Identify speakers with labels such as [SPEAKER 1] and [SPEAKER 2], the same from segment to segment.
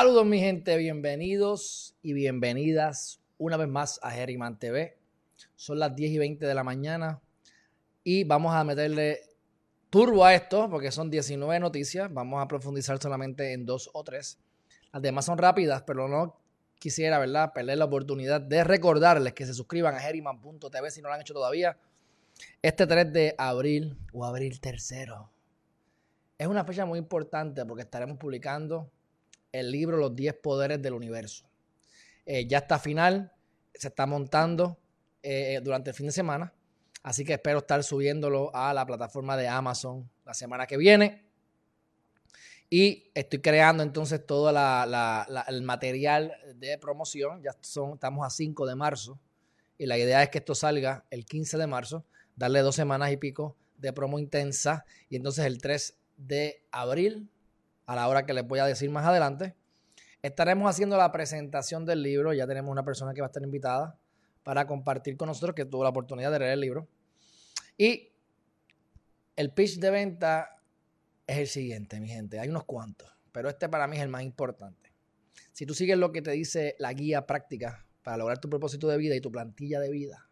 [SPEAKER 1] Saludos mi gente, bienvenidos y bienvenidas una vez más a Geriman TV. Son las 10 y 20 de la mañana y vamos a meterle turbo a esto porque son 19 noticias. Vamos a profundizar solamente en dos o tres. Las demás son rápidas, pero no quisiera, ¿verdad?, perder la oportunidad de recordarles que se suscriban a Geriman.tv si no lo han hecho todavía. Este 3 de abril o abril tercero es una fecha muy importante porque estaremos publicando el libro Los 10 Poderes del Universo. Eh, ya está final, se está montando eh, durante el fin de semana, así que espero estar subiéndolo a la plataforma de Amazon la semana que viene. Y estoy creando entonces todo el material de promoción. Ya son, estamos a 5 de marzo. Y la idea es que esto salga el 15 de marzo, darle dos semanas y pico de promo intensa. Y entonces el 3 de abril a la hora que les voy a decir más adelante. Estaremos haciendo la presentación del libro. Ya tenemos una persona que va a estar invitada para compartir con nosotros que tuvo la oportunidad de leer el libro. Y el pitch de venta es el siguiente, mi gente. Hay unos cuantos, pero este para mí es el más importante. Si tú sigues lo que te dice la guía práctica para lograr tu propósito de vida y tu plantilla de vida,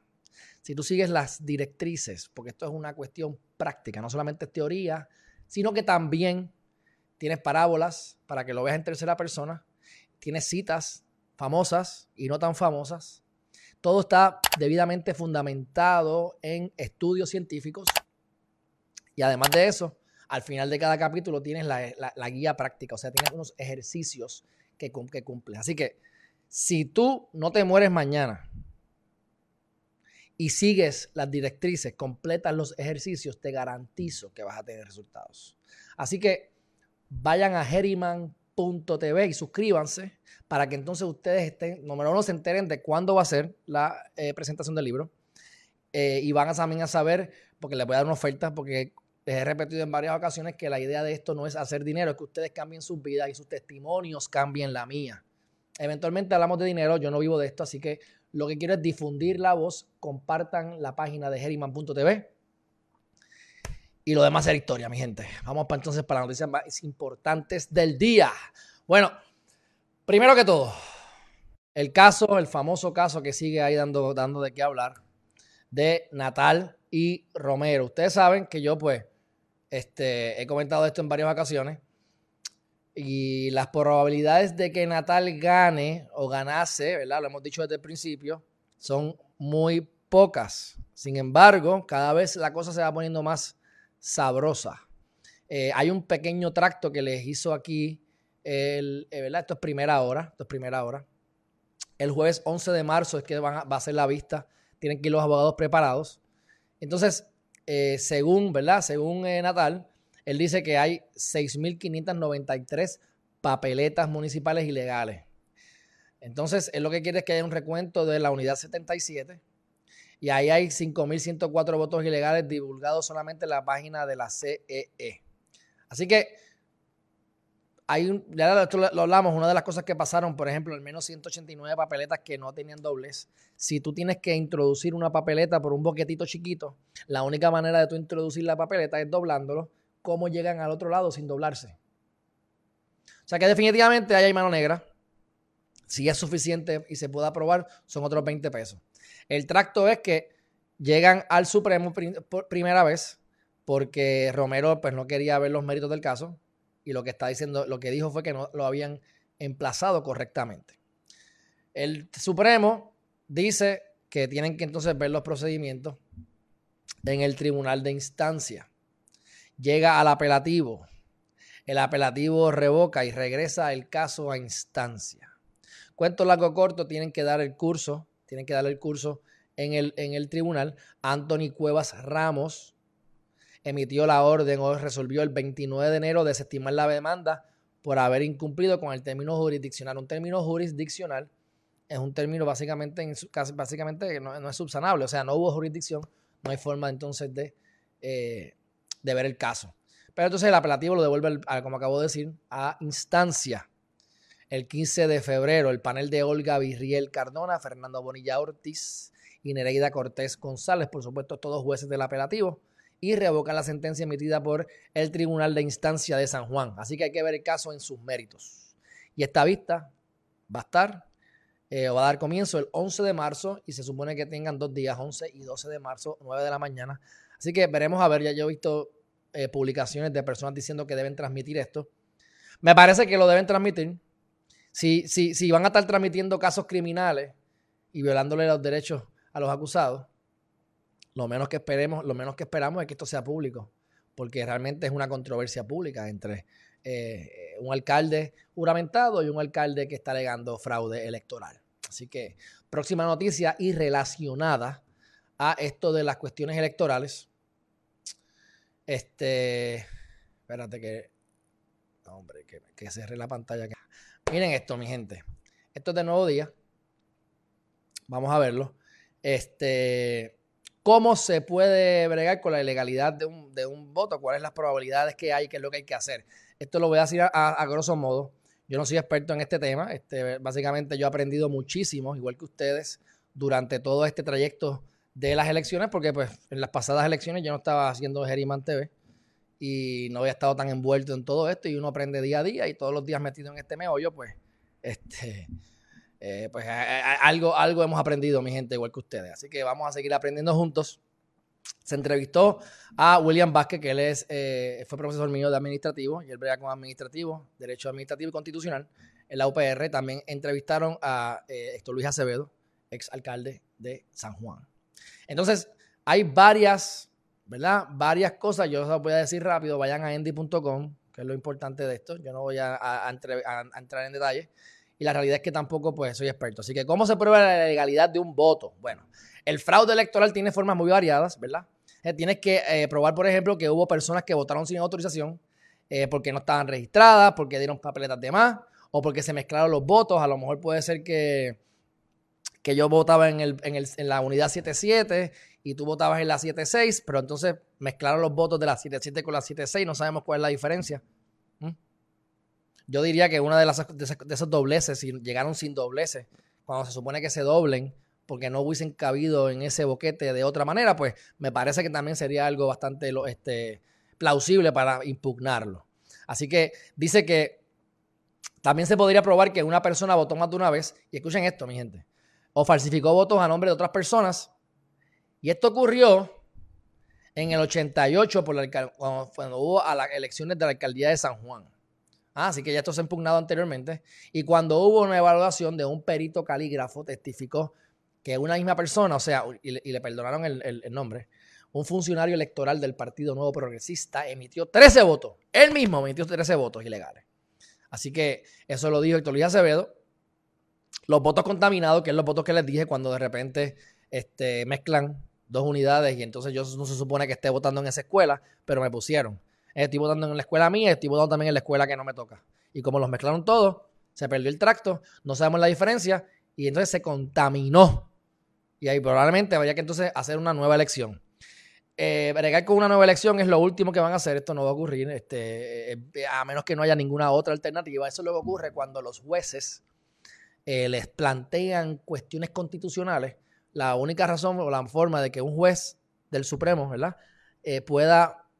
[SPEAKER 1] si tú sigues las directrices, porque esto es una cuestión práctica, no solamente es teoría, sino que también tienes parábolas para que lo veas en tercera persona, tienes citas famosas y no tan famosas. Todo está debidamente fundamentado en estudios científicos. Y además de eso, al final de cada capítulo tienes la, guía práctica, o sea, tienes unos ejercicios que, que cumples. Así que si tú no te mueres mañana y sigues las directrices, completas los ejercicios, te garantizo que vas a tener resultados. Así que vayan a Heriman.tv y suscríbanse para que entonces ustedes estén, número uno, se enteren de cuándo va a ser la eh, presentación del libro. Eh, y van a también a saber, porque les voy a dar una oferta, porque les he repetido en varias ocasiones que la idea de esto no es hacer dinero, es que ustedes cambien sus vidas y sus testimonios cambien la mía. Eventualmente hablamos de dinero, yo no vivo de esto, así que lo que quiero es difundir la voz, compartan la página de Heriman.tv y lo demás es historia, mi gente. Vamos para entonces para las noticias más importantes del día. Bueno, primero que todo, el caso, el famoso caso que sigue ahí dando, dando de qué hablar, de Natal y Romero. Ustedes saben que yo, pues, este, he comentado esto en varias ocasiones. Y las probabilidades de que Natal gane o ganase, ¿verdad? Lo hemos dicho desde el principio, son muy pocas. Sin embargo, cada vez la cosa se va poniendo más sabrosa. Eh, hay un pequeño tracto que les hizo aquí, el, eh, ¿verdad? Esto es primera hora, esto es primera hora. El jueves 11 de marzo es que va a ser la vista, tienen que ir los abogados preparados. Entonces, eh, según, ¿verdad? Según Natal, él dice que hay 6.593 papeletas municipales ilegales. Entonces, él lo que quiere es que haya un recuento de la unidad 77 y ahí hay 5.104 votos ilegales divulgados solamente en la página de la CEE. E. Así que hay un, ya esto lo hablamos, una de las cosas que pasaron, por ejemplo, al menos 189 papeletas que no tenían dobles. Si tú tienes que introducir una papeleta por un boquetito chiquito, la única manera de tú introducir la papeleta es doblándolo. ¿Cómo llegan al otro lado sin doblarse? O sea que definitivamente ahí hay mano negra. Si es suficiente y se puede aprobar, son otros 20 pesos. El tracto es que llegan al Supremo por primera vez porque Romero pues no quería ver los méritos del caso y lo que está diciendo, lo que dijo fue que no lo habían emplazado correctamente. El Supremo dice que tienen que entonces ver los procedimientos en el tribunal de instancia. Llega al apelativo. El apelativo revoca y regresa el caso a instancia. Cuento largo corto, tienen que dar el curso tienen que darle el curso en el, en el tribunal. Anthony Cuevas Ramos emitió la orden o resolvió el 29 de enero desestimar la demanda por haber incumplido con el término jurisdiccional. Un término jurisdiccional es un término básicamente, básicamente que no, es subsanable, o sea, no hubo jurisdicción, no hay forma entonces de, eh, de ver el caso. Pero entonces el apelativo lo devuelve, como acabo de decir, a instancia. El 15 de febrero, el panel de Olga Virriel Cardona, Fernando Bonilla Ortiz y Nereida Cortés González, por supuesto, todos jueces del apelativo, y revocan la sentencia emitida por el Tribunal de Instancia de San Juan. Así que hay que ver el caso en sus méritos. Y esta vista va a estar, eh, va a dar comienzo el 11 de marzo y se supone que tengan dos días, 11 y 12 de marzo, 9 de la mañana. Así que veremos a ver, ya yo he visto eh, publicaciones de personas diciendo que deben transmitir esto. Me parece que lo deben transmitir. Si, si, si van a estar transmitiendo casos criminales y violándole los derechos a los acusados, lo menos que esperemos, lo menos que esperamos es que esto sea público, porque realmente es una controversia pública entre eh, un alcalde juramentado y un alcalde que está alegando fraude electoral. Así que próxima noticia y relacionada a esto de las cuestiones electorales. Este, espérate que, hombre, que, que cerré la pantalla. Miren esto, mi gente. Esto es de nuevo día. Vamos a verlo. Este, ¿Cómo se puede bregar con la ilegalidad de un, voto? ¿Cuáles las probabilidades que hay? ¿Qué es lo que hay que hacer? Esto lo voy a decir a, grosso modo. Yo no soy experto en este tema. Este, básicamente yo he aprendido muchísimo, igual que ustedes, durante todo este trayecto de las elecciones, porque pues en las pasadas elecciones yo no estaba haciendo Geriman TV y no había estado tan envuelto en todo esto y uno aprende día a día y todos los días metido en este meollo, pues este eh, pues algo, algo hemos aprendido, mi gente, igual que ustedes. Así que vamos a seguir aprendiendo juntos. Se entrevistó a William Vázquez, que él es, eh, fue profesor mío de administrativo y él brega con administrativo, derecho administrativo y constitucional en la UPR. También entrevistaron a eh, Héctor Luis Acevedo, ex alcalde de San Juan. Entonces, hay varias, ¿verdad? Varias cosas. Yo os voy a decir rápido. Vayan a endy.com, que es lo importante de esto. Yo no voy a entrar en detalle y la realidad es que tampoco pues soy experto. Así que, ¿cómo se prueba la legalidad de un voto? Bueno, el fraude electoral tiene formas muy variadas, ¿verdad? Eh, tienes que eh, probar, por ejemplo, que hubo personas que votaron sin autorización eh, porque no estaban registradas, porque dieron papeletas de más o porque se mezclaron los votos. A lo mejor puede ser que, que yo votaba en, el, en, el, en la unidad 77 y tú votabas en la 76, pero entonces mezclaron los votos de la 77 con la 76, no sabemos cuál es la diferencia. Yo diría que una de, las, de, esos dobleces, si llegaron sin dobleces, cuando se supone que se doblen, porque no hubiesen cabido en ese boquete de otra manera, pues me parece que también sería algo bastante este, plausible para impugnarlo. Así que dice que también se podría probar que una persona votó más de una vez, y escuchen esto, mi gente, o falsificó votos a nombre de otras personas, y esto ocurrió en el 88 por cuando, cuando hubo a las elecciones de la alcaldía de San Juan. Ah, así que ya esto se ha impugnado anteriormente. Y cuando hubo una evaluación de un perito calígrafo, testificó que una misma persona, o sea, y le, perdonaron el, nombre, un funcionario electoral del Partido Nuevo Progresista emitió 13 votos. Él mismo emitió 13 votos ilegales. Así que eso lo dijo Héctor Luis Acevedo. Los votos contaminados, que es los votos que les dije cuando de repente este, mezclan dos unidades y entonces yo no se supone que esté votando en esa escuela, pero me pusieron estoy votando en la escuela mía, estoy votando también en la escuela que no me toca. Y como los mezclaron todos, se perdió el tracto, no sabemos la diferencia y entonces se contaminó. Y ahí probablemente vaya que entonces hacer una nueva elección. Eh, bregar con una nueva elección es lo último que van a hacer. Esto no va a ocurrir, este, eh, a menos que no haya ninguna otra alternativa. Eso luego ocurre cuando los jueces eh, les plantean cuestiones constitucionales. La única razón o la forma de que un juez del Supremo, ¿verdad? Eh, pueda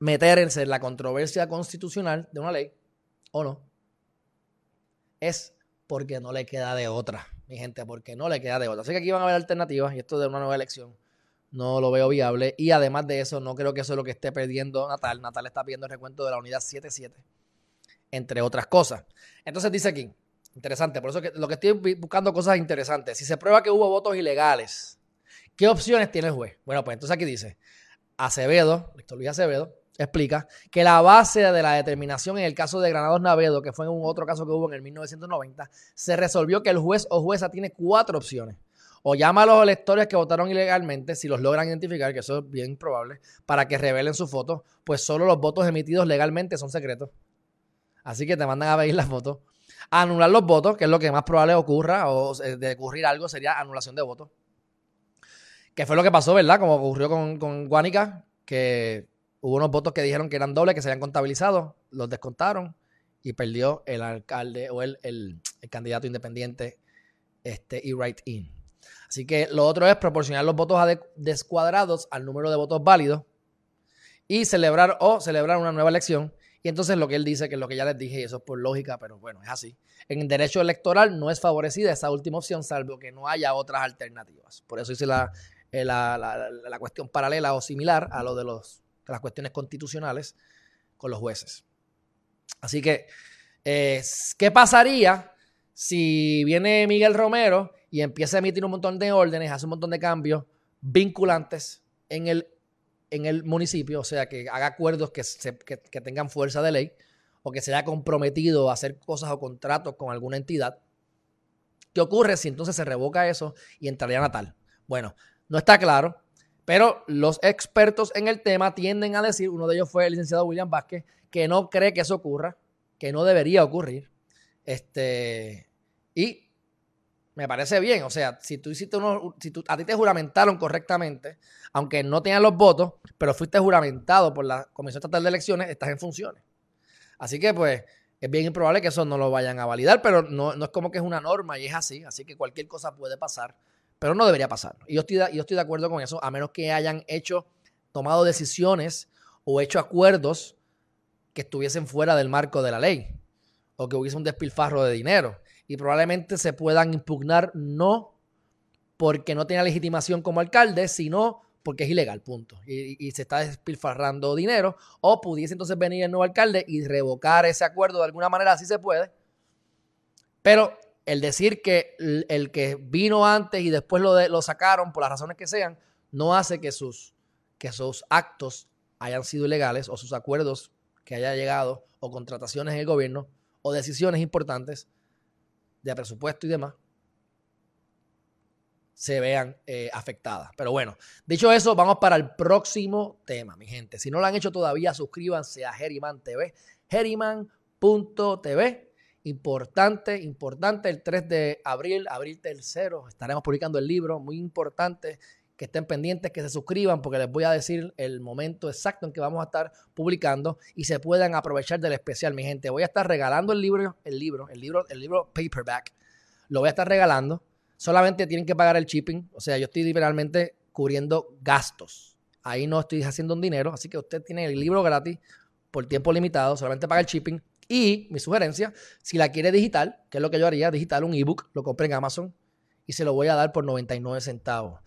[SPEAKER 1] meterse en la controversia constitucional de una ley o no, es porque no le queda de otra, mi gente, porque no le queda de otra. Así que aquí van a haber alternativas y esto de una nueva elección no lo veo viable. Y además de eso, no creo que eso es lo que esté perdiendo Natal. Natal está pidiendo el recuento de la unidad 77, entre otras cosas. Entonces dice aquí, interesante, por eso que lo que estoy buscando cosas interesantes. Si se prueba que hubo votos ilegales, ¿qué opciones tiene el juez? Bueno, pues entonces aquí dice, Acevedo, Víctor Luis Acevedo, explica que la base de la determinación en el caso de Granados Navedo, que fue en un otro caso que hubo en el 1990, se resolvió que el juez o jueza tiene cuatro opciones. O llama a los electores que votaron ilegalmente, si los logran identificar, que eso es bien probable, para que revelen su foto, pues solo los votos emitidos legalmente son secretos. Así que te mandan a ver las fotos. Anular los votos, que es lo que más probable ocurra, o de ocurrir algo sería anulación de votos. Que fue lo que pasó, ¿verdad? Como ocurrió con, con Guánica, que Hubo unos votos que dijeron que eran dobles, que se habían contabilizado, los descontaron y perdió el alcalde o el, el, candidato independiente este, y right in. Así que lo otro es proporcionar los votos descuadrados al número de votos válidos y celebrar o celebrar una nueva elección. Y entonces lo que él dice, que es lo que ya les dije, y eso es por lógica, pero bueno, es así. En derecho electoral no es favorecida esa última opción, salvo que no haya otras alternativas. Por eso hice la, eh, la, cuestión paralela o similar a lo de, los, de las cuestiones constitucionales con los jueces. Así que, eh, ¿qué pasaría si viene Miguel Romero y empieza a emitir un montón de órdenes, hace un montón de cambios vinculantes en el, en el municipio, o sea, que haga acuerdos que, tengan fuerza de ley o que se haya comprometido a hacer cosas o contratos con alguna entidad. ¿Qué ocurre si entonces se revoca eso y entraría Natal? Bueno, no está claro, pero los expertos en el tema tienden a decir, uno de ellos fue el licenciado William Vázquez, que no cree que eso ocurra, que no debería ocurrir. Este, y me parece bien, o sea, si tú hiciste uno, si tú, a ti te juramentaron correctamente, aunque no tenían los votos, pero fuiste juramentado por la Comisión Estatal de Elecciones, estás en funciones. Así que, pues, es bien improbable que eso no lo vayan a validar, pero no, no es como que es una norma y es así, así que cualquier cosa puede pasar, pero no debería pasar. Y yo estoy, yo estoy de acuerdo con eso, a menos que hayan hecho, tomado decisiones o hecho acuerdos que estuviesen fuera del marco de la ley o que hubiese un despilfarro de dinero. Y probablemente se puedan impugnar no porque no tenga legitimación como alcalde, sino porque es ilegal, punto. Y, se está despilfarrando dinero. O pudiese entonces venir el nuevo alcalde y revocar ese acuerdo de alguna manera, así se puede. Pero el decir que el, que vino antes y después lo, lo sacaron por las razones que sean, no hace que sus, que actos hayan sido ilegales o sus acuerdos que haya llegado o contrataciones en el gobierno o decisiones importantes de presupuesto y demás se vean eh, afectadas. Pero bueno, dicho eso, vamos para el próximo tema, mi gente. Si no lo han hecho todavía, suscríbanse a Geriman TV, geriman.tv. Importante, importante, el 3 de abril, abril tercero, estaremos publicando el libro, muy importante que estén pendientes, que se suscriban, porque les voy a decir el momento exacto en que vamos a estar publicando y se puedan aprovechar del especial, mi gente. Voy a estar regalando el libro, el libro, el libro, el libro paperback. Lo voy a estar regalando. Solamente tienen que pagar el shipping. O sea, yo estoy literalmente cubriendo gastos. Ahí no estoy haciendo un dinero. Así que usted tiene el libro gratis por tiempo limitado. Solamente paga el shipping. Y mi sugerencia, si la quiere digital, que es lo que yo haría, digital, un ebook, lo compré en Amazon y se lo voy a dar por 99 centavos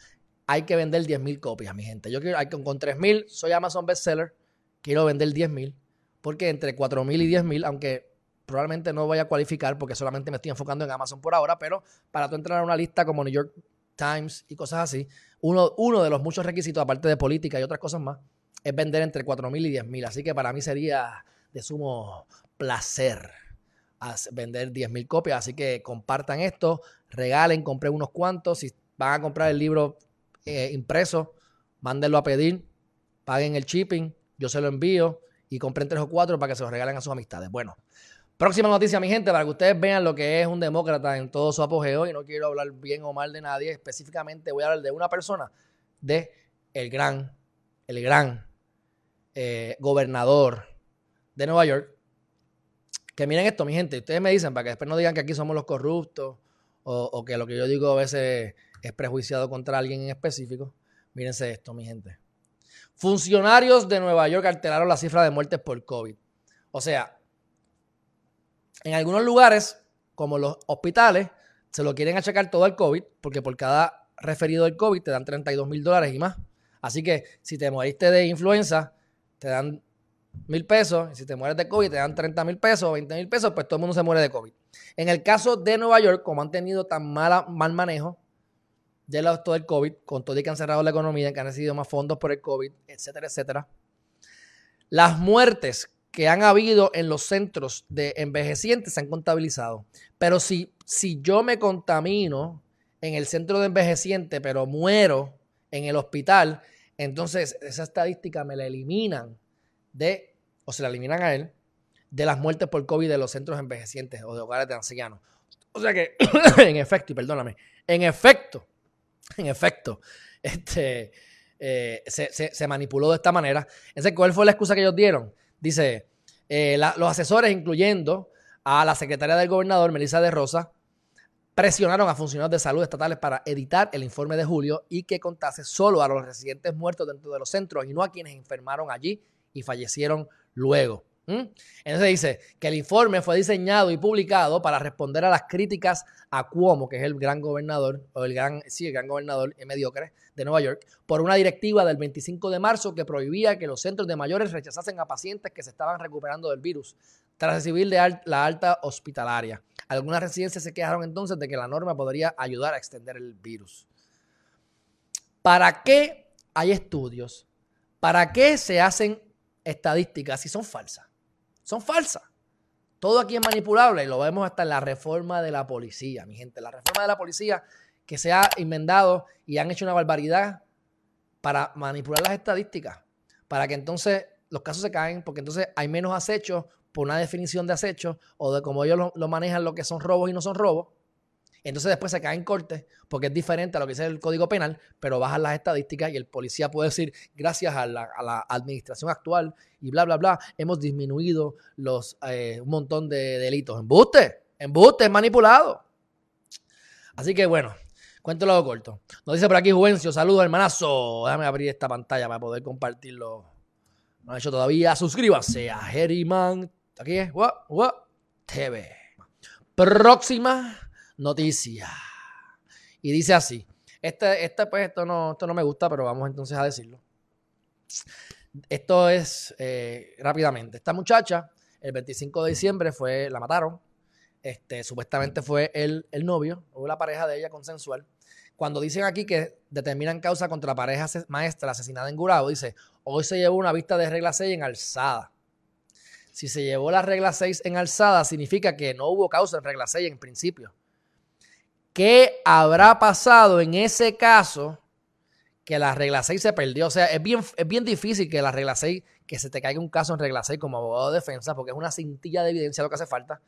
[SPEAKER 1] hay que vender 10.000 copias, mi gente. Yo quiero, con, con 3.000 soy Amazon bestseller, quiero vender 10.000, porque entre 4.000 y 10.000, aunque probablemente no voy a cualificar porque solamente me estoy enfocando en Amazon por ahora, pero para tú entrar a una lista como New York Times y cosas así, uno, uno de los muchos requisitos, aparte de política y otras cosas más, es vender entre 4.000 y 10.000. Así que para mí sería de sumo placer vender 10.000 copias. Así que compartan esto, regalen, compren unos cuantos. Si van a comprar el libro eh, impreso, mándenlo a pedir, paguen el shipping, yo se lo envío y compren tres o cuatro para que se los regalen a sus amistades. Bueno, próxima noticia, mi gente, para que ustedes vean lo que es un demócrata en todo su apogeo y no quiero hablar bien o mal de nadie, específicamente voy a hablar de una persona, de el gran, el gran eh, gobernador de Nueva York. Que miren esto, mi gente, ustedes me dicen para que después no digan que aquí somos los corruptos o, o que lo que yo digo a veces es prejuiciado contra alguien en específico. Mírense esto, mi gente. Funcionarios de Nueva York alteraron la cifra de muertes por COVID. O sea, en algunos lugares, como los hospitales, se lo quieren achacar todo al COVID, porque por cada referido del COVID te dan 32 mil dólares y más. Así que si te moriste de influenza, te dan mil pesos. Y si te mueres de COVID, te dan 30 mil pesos, 20 mil pesos, pues todo el mundo se muere de COVID. En el caso de Nueva York, como han tenido tan mala, mal manejo de todo el COVID, con todo y que han cerrado la economía, que han recibido más fondos por el COVID, etcétera, etcétera. Las muertes que han habido en los centros de envejecientes se han contabilizado. Pero si, si yo me contamino en el centro de envejeciente, pero muero en el hospital, entonces esa estadística me la eliminan de, o se la eliminan a él, de las muertes por COVID de los centros envejecientes o de hogares de ancianos. O sea que, en efecto, y perdóname, en efecto, en efecto, este, eh, se, manipuló de esta manera. Entonces, ¿cuál fue la excusa que ellos dieron? Dice, eh, los asesores, incluyendo a la secretaria del gobernador, Melissa de Rosa, presionaron a funcionarios de salud estatales para editar el informe de julio y que contase solo a los residentes muertos dentro de los centros y no a quienes enfermaron allí y fallecieron luego. ¿Mm? Entonces dice que el informe fue diseñado y publicado para responder a las críticas a Cuomo, que es el gran gobernador, o el gran, sí, el gran gobernador mediocre de Nueva York, por una directiva del 25 de marzo que prohibía que los centros de mayores rechazasen a pacientes que se estaban recuperando del virus, tras recibir la alta hospitalaria. Algunas residencias se quejaron entonces de que la norma podría ayudar a extender el virus. ¿Para qué hay estudios? ¿Para qué se hacen estadísticas si son falsas? Son falsas. Todo aquí es manipulable y lo vemos hasta en la reforma de la policía, mi gente. La reforma de la policía que se ha inventado y han hecho una barbaridad para manipular las estadísticas, para que entonces los casos se caen, porque entonces hay menos acechos por una definición de acecho o de cómo ellos lo, manejan lo que son robos y no son robos. Entonces después se cae en corte porque es diferente a lo que dice el Código Penal, pero bajan las estadísticas y el policía puede decir, gracias a la, administración actual y bla, bla, bla, hemos disminuido los, eh, un montón de delitos. Embuste, embuste, manipulado. Así que bueno, cuéntelo corto. Nos dice por aquí Juvencio, saludos hermanazo. Déjame abrir esta pantalla para poder compartirlo. No ha hecho todavía. Suscríbase a Herriman. Aquí es, what, TV. Próxima noticia. Y dice así. Este, este, pues, esto no, esto no me gusta, pero vamos entonces a decirlo. Esto es eh, rápidamente. Esta muchacha, el 25 de diciembre, fue, la mataron. Este, supuestamente fue el, el novio o la pareja de ella consensual. Cuando dicen aquí que determinan causa contra la pareja maestra asesinada en Gurabo, dice, hoy se llevó una vista de regla 6 en alzada. Si se llevó la regla 6 en alzada, significa que no hubo causa en regla 6 en principio. ¿Qué habrá pasado en ese caso que la regla 6 se perdió? O sea, es bien, es bien difícil que la regla 6, que se te caiga un caso en regla 6 como abogado de defensa, porque es una cintilla de evidencia lo que hace falta.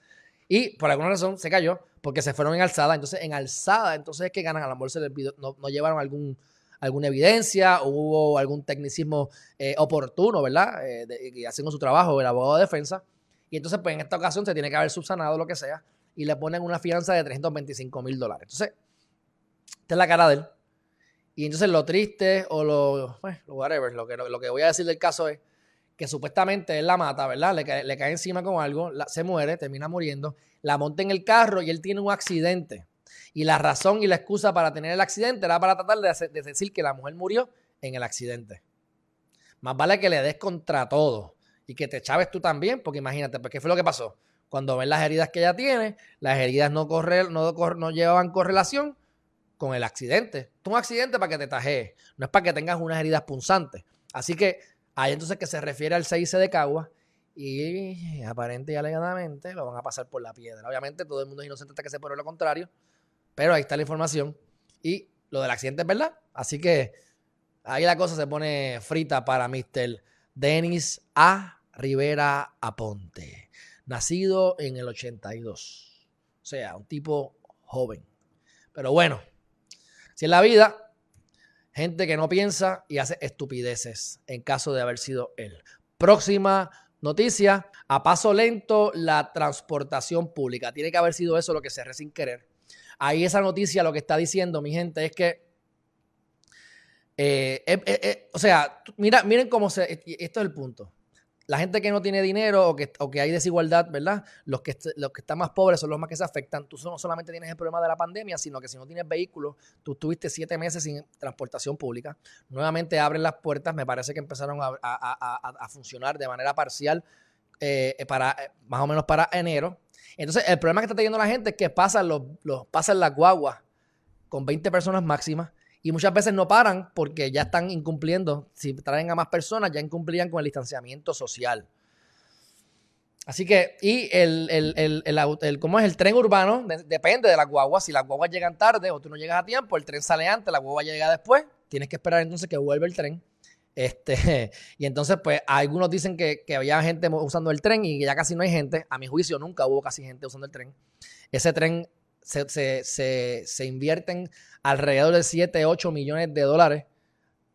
[SPEAKER 1] Y por alguna razón se cayó porque se fueron en alzada. Entonces, en alzada, entonces es que ganan. A lo mejor se no, llevaron algún, alguna evidencia, hubo algún tecnicismo eh, oportuno, ¿verdad? Eh, de, haciendo su trabajo, el abogado de defensa. Y entonces, pues en esta ocasión se tiene que haber subsanado lo que sea y le ponen una fianza de 325 mil dólares. Entonces, esta es la cara de él. Y entonces lo triste o lo, bueno, whatever, lo que, lo que voy a decir del caso es que supuestamente él la mata, ¿verdad? Le cae, le cae encima con algo, se muere, termina muriendo, la monta en el carro y él tiene un accidente. Y la razón y la excusa para tener el accidente era para tratar de, de decir que la mujer murió en el accidente. Más vale que le des contra todo y que te chaves tú también, porque imagínate, pues, ¿qué fue lo que pasó? Cuando ven las heridas que ella tiene, las heridas no, corre, no, llevaban correlación con el accidente. Es un accidente para que te tajees, no es para que tengas unas heridas punzantes. Así que hay entonces que se refiere al 6 de Cagua y aparente y alegadamente lo van a pasar por la piedra. Obviamente todo el mundo es inocente hasta que se pruebe lo contrario, pero ahí está la información y lo del accidente es verdad. Así que ahí la cosa se pone frita para Mr. Denis A. Rivera Aponte nacido en el 82. O sea, un tipo joven. Pero bueno, si en la vida, gente que no piensa y hace estupideces en caso de haber sido él. Próxima noticia, a paso lento la transportación pública. Tiene que haber sido eso lo que cerré sin querer. Ahí esa noticia lo que está diciendo, mi gente, es que eh, eh, eh, o sea, mira, miren cómo se. Esto es el punto la gente que no tiene dinero o que, que hay desigualdad, ¿verdad? Los que, los que están más pobres son los más que se afectan. Tú no solamente tienes el problema de la pandemia, sino que si no tienes vehículo, tú estuviste siete meses sin transportación pública. Nuevamente abren las puertas, me parece que empezaron a, funcionar de manera parcial eh, para, eh, más o menos para enero. Entonces, el problema que está teniendo la gente es que pasan, los, los, pasan las guaguas con 20 personas máximas y muchas veces no paran porque ya están incumpliendo. Si traen a más personas, ya incumplían con el distanciamiento social. Así que, y el, el, el, el, ¿cómo es? El tren urbano depende de las guaguas. Si las guaguas llegan tarde o tú no llegas a tiempo, el tren sale antes, la guagua llega después. Tienes que esperar entonces que vuelva el tren. Este, y entonces, pues, algunos dicen que, que, había gente usando el tren y ya casi no hay gente. A mi juicio, nunca hubo casi gente usando el tren. Ese tren se, se, se, invierten alrededor de 7, 8 millones de dólares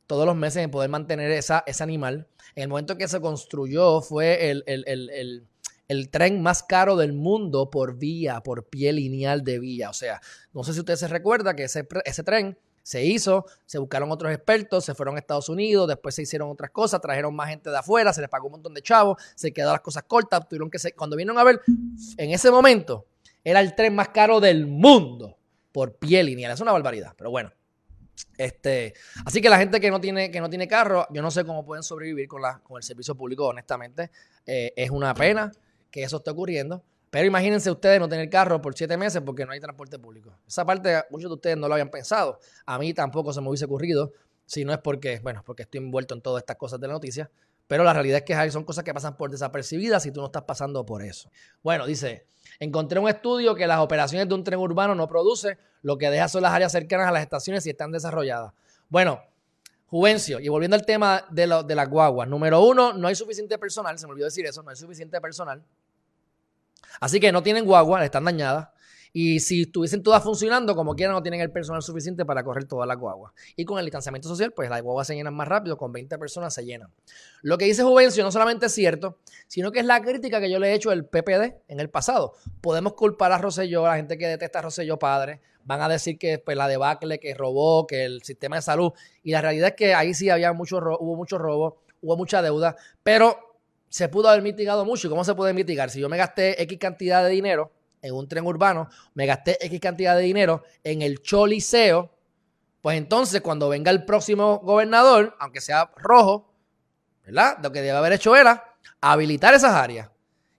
[SPEAKER 1] todos los meses en poder mantener esa, ese animal. En el momento que se construyó fue el, el, tren más caro del mundo por vía, por pie lineal de vía. O sea, no sé si usted se recuerda que ese, ese tren Se hizo, se buscaron otros expertos, se fueron a Estados Unidos, después se hicieron otras cosas, trajeron más gente de afuera, se les pagó un montón de chavos, se quedaron las cosas cortas, tuvieron que cuando vinieron a ver, en ese momento era el tren más caro del mundo por pie lineal. Es una barbaridad, pero bueno. Este, así que la gente que no tiene, que no tiene carro, yo no sé cómo pueden sobrevivir con, la, con el servicio público, honestamente. Eh, es una pena que eso esté ocurriendo. Pero imagínense ustedes no tener carro por siete meses porque no hay transporte público. Esa parte muchos de ustedes no lo habían pensado. A mí tampoco se me hubiese ocurrido, si no es porque, bueno, porque estoy envuelto en todas estas cosas de la noticia. Pero la realidad es que son cosas que pasan por desapercibidas y tú no estás pasando por eso. Bueno, dice, encontré un estudio que las operaciones de un tren urbano no produce, lo que deja son las áreas cercanas a las estaciones y están desarrolladas. Bueno, Juvencio, y volviendo al tema de, las guaguas. Número uno, no hay suficiente personal, se me olvidó decir eso, no hay suficiente personal. Así que no tienen guaguas, están dañadas. Y si estuviesen todas funcionando, como quieran, no tienen el personal suficiente para correr todas las guaguas. Y con el distanciamiento social, pues las guaguas se llenan más rápido, con 20 personas se llenan. Lo que dice Juvencio no solamente es cierto, sino que es la crítica que yo le he hecho al PPD en el pasado. Podemos culpar a Rosselló, a la gente que detesta a Rosselló padre, van a decir que pues, la debacle, que robó, que el sistema de salud. Y la realidad es que ahí sí había mucho hubo mucho robo, hubo mucha deuda, pero se pudo haber mitigado mucho. ¿Y cómo se puede mitigar? Si yo me gasté X cantidad de dinero en un tren urbano, me gasté X cantidad de dinero en el Choliseo, pues entonces cuando venga el próximo gobernador, aunque sea rojo, ¿verdad? Lo que debe haber hecho era habilitar esas áreas.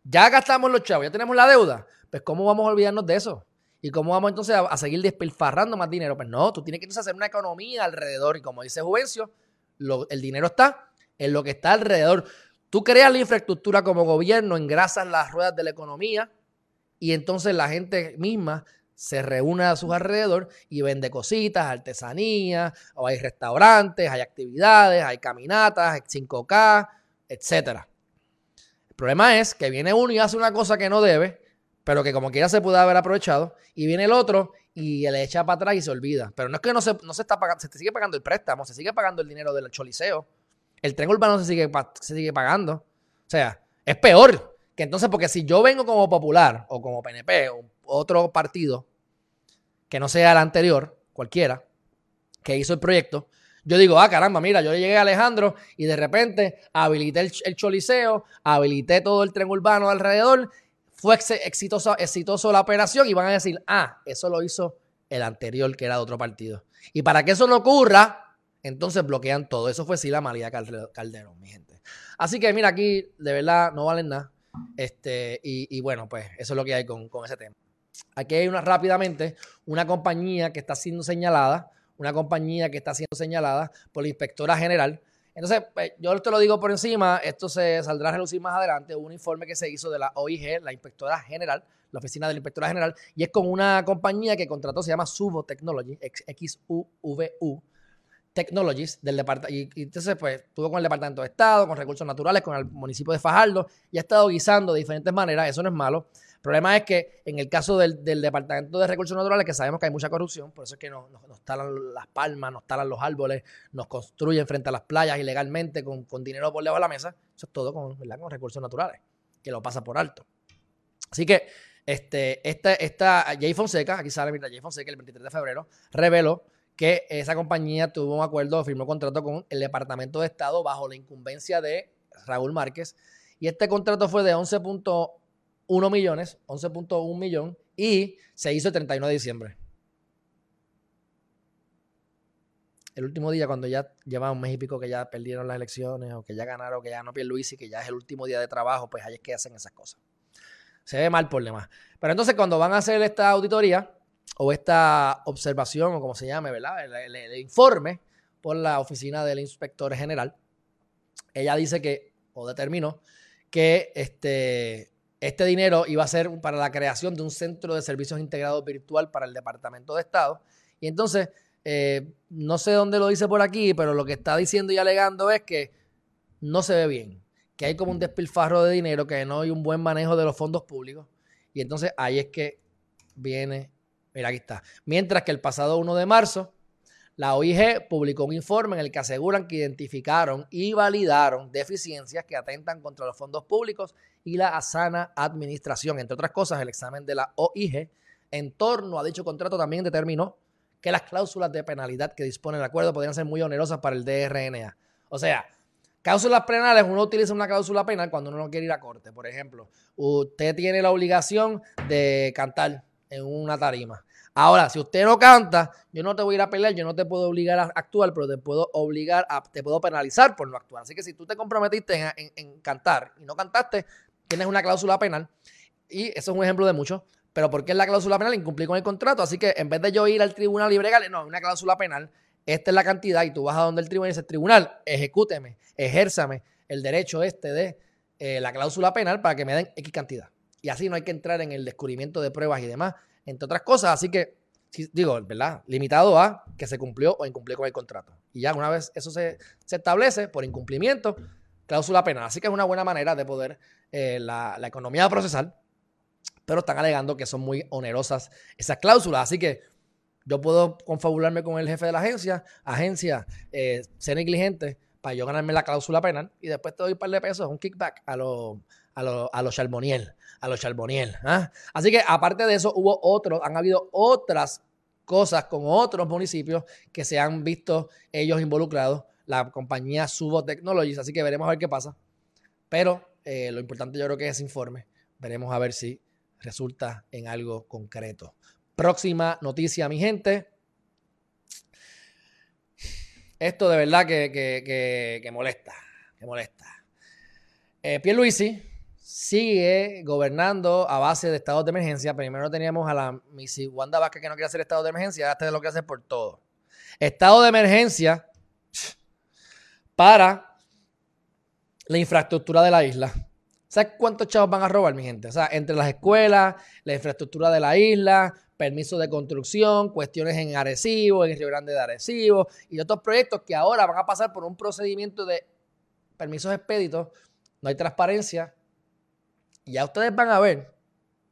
[SPEAKER 1] Ya gastamos los chavos, ya tenemos la deuda. Pues ¿cómo vamos a olvidarnos de eso? ¿Y cómo vamos entonces a, seguir despilfarrando más dinero? Pues no, tú tienes que hacer una economía alrededor. Y como dice Juvencio, el dinero está en lo que está alrededor. Tú creas la infraestructura como gobierno, engrasas las ruedas de la economía, y entonces la gente misma se reúne a sus alrededor y vende cositas, artesanías, o hay restaurantes, hay actividades, hay caminatas, hay 5K, etc. El problema es que viene uno y hace una cosa que no debe, pero que como quiera se puede haber aprovechado, y viene el otro y le echa para atrás y se olvida. Pero no es que no se, no se está pagando, se sigue pagando el préstamo, se sigue pagando el dinero del choliseo, el tren urbano se sigue, se sigue pagando. O sea, es peor que entonces, porque si yo vengo como popular o como PNP o otro partido que no sea el anterior, cualquiera, que hizo el proyecto, yo digo, ah, caramba, mira, yo llegué a Alejandro y de repente habilité el, choliseo, habilité todo el tren urbano alrededor, fue exitoso, exitoso la operación y van a decir, ah, eso lo hizo el anterior que era de otro partido. Y para que eso no ocurra, entonces bloquean todo. Eso fue sí la María Calderón, mi gente. Así que mira, aquí de verdad no valen nada. Este, y, bueno, pues eso es lo que hay con, ese tema. Aquí hay una rápidamente una compañía que está siendo señalada, una compañía que está siendo señalada por la inspectora general. Entonces, pues, yo te lo digo por encima, esto se saldrá a relucir más adelante, un informe que se hizo de la OIG, la inspectora general, la oficina de la inspectora general, y es con una compañía que contrató, se llama Suvo Technology, XUVU, Technologies del departamento. Y, entonces, pues, estuvo con el Departamento de Estado, con Recursos Naturales, con el municipio de Fajardo, y ha estado guisando de diferentes maneras. Eso no es malo. El problema es que en el caso del, Departamento de Recursos Naturales, que sabemos que hay mucha corrupción, por eso es que nos, talan las palmas, nos talan los árboles, nos construyen frente a las playas ilegalmente con, dinero por debajo de la mesa. Eso es todo con, con recursos naturales, que lo pasa por alto. Así que este, esta, esta Jay Fonseca, aquí sale, mira, Jay Fonseca el 23 de febrero, reveló que esa compañía tuvo un acuerdo, firmó un contrato con el Departamento de Estado bajo la incumbencia de Raúl Márquez. Y este contrato fue de 11.1 millones, 11.1 millón, y se hizo el 31 de diciembre. El último día, cuando ya lleva un mes y pico que ya perdieron las elecciones, o que ya ganaron, que ya no Luis y que ya es el último día de trabajo, pues ahí es que hacen esas cosas. Se ve mal por demás. Pero entonces, cuando van a hacer esta auditoría, o esta observación, o como se llame, ¿verdad? El, informe por la oficina del inspector general, ella dice que, o determinó, que este, este dinero iba a ser para la creación de un centro de servicios integrados virtual para el Departamento de Estado. Y entonces, eh, no sé dónde lo dice por aquí, pero lo que está diciendo y alegando es que no se ve bien, que hay como un despilfarro de dinero, que no hay un buen manejo de los fondos públicos. Y entonces ahí es que viene Mira, aquí está. Mientras que el pasado 1 de marzo, la OIG publicó un informe en el que aseguran que identificaron y validaron deficiencias que atentan contra los fondos públicos y la sana administración. Entre otras cosas, el examen de la OIG en torno a dicho contrato también determinó que las cláusulas de penalidad que dispone el acuerdo podrían ser muy onerosas para el DRNA. O sea, cláusulas penales, uno utiliza una cláusula penal cuando uno no quiere ir a corte. Por ejemplo, usted tiene la obligación de cantar en una tarima. Ahora, si usted no canta, yo no te voy a ir a pelear, yo no te puedo obligar a actuar, pero te puedo obligar a, te puedo penalizar por no actuar. Así que si tú te comprometiste en, cantar y no cantaste, tienes una cláusula penal. Y eso es un ejemplo de muchos. Pero ¿por qué es la cláusula penal? Incumplí con el contrato. Así que en vez de yo ir al tribunal y bregarle, no, una cláusula penal, esta es la cantidad y tú vas a donde el tribunal y dices, tribunal, ejecúteme, ejérzame el derecho este de eh, la cláusula penal para que me den X cantidad. Y así no hay que entrar en el descubrimiento de pruebas y demás entre otras cosas. Así que, digo, ¿verdad? Limitado a que se cumplió o incumplió con el contrato. Y ya una vez eso se, establece por incumplimiento, cláusula penal. Así que es una buena manera de poder eh, la, economía procesal, pero están alegando que son muy onerosas esas cláusulas. Así que yo puedo confabularme con el jefe de la agencia, agencia, eh, ser negligente para yo ganarme la cláusula penal y después te doy un par de pesos, un kickback a los a los a Charboniel a los Charboniel. ¿ah? Así que aparte de eso, hubo otros, han habido otras cosas con otros municipios que se han visto ellos involucrados, la compañía Subo Technologies, así que veremos a ver qué pasa. Pero eh, lo importante yo creo que es ese informe. Veremos a ver si resulta en algo concreto. Próxima noticia, mi gente. Esto de verdad que, que, molesta, que molesta. Eh, Luisi sigue gobernando a base de estados de emergencia. Primero teníamos a la Missy Wanda Vázquez que no quiere hacer estado de emergencia, es lo que hace por todo. Estado de emergencia para la infraestructura de la isla. ¿Sabes cuántos chavos van a robar, mi gente? O sea, entre las escuelas, la infraestructura de la isla, permisos de construcción, cuestiones en Arecibo, en Río Grande de Arecibo y otros proyectos que ahora van a pasar por un procedimiento de permisos expeditos. No hay transparencia, y ya ustedes van a ver,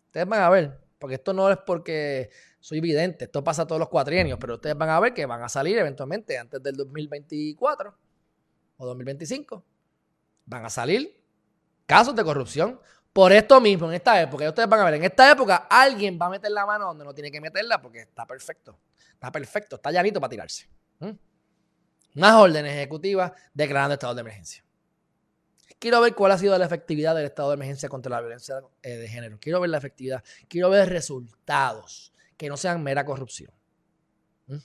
[SPEAKER 1] ustedes van a ver, porque esto no es porque soy vidente, esto pasa todos los cuatrienios, pero ustedes van a ver que van a salir eventualmente antes del 2024 o 2025. Van a salir casos de corrupción por esto mismo, en esta época. Ustedes van a ver, en esta época alguien va a meter la mano donde no tiene que meterla porque está perfecto. Está perfecto, está llanito para tirarse. Unas órdenes ejecutivas declarando estado de emergencia. Quiero ver cuál ha sido la efectividad del estado de emergencia contra la violencia eh, de género. Quiero ver la efectividad. Quiero ver resultados que no sean mera corrupción. ¿Mm?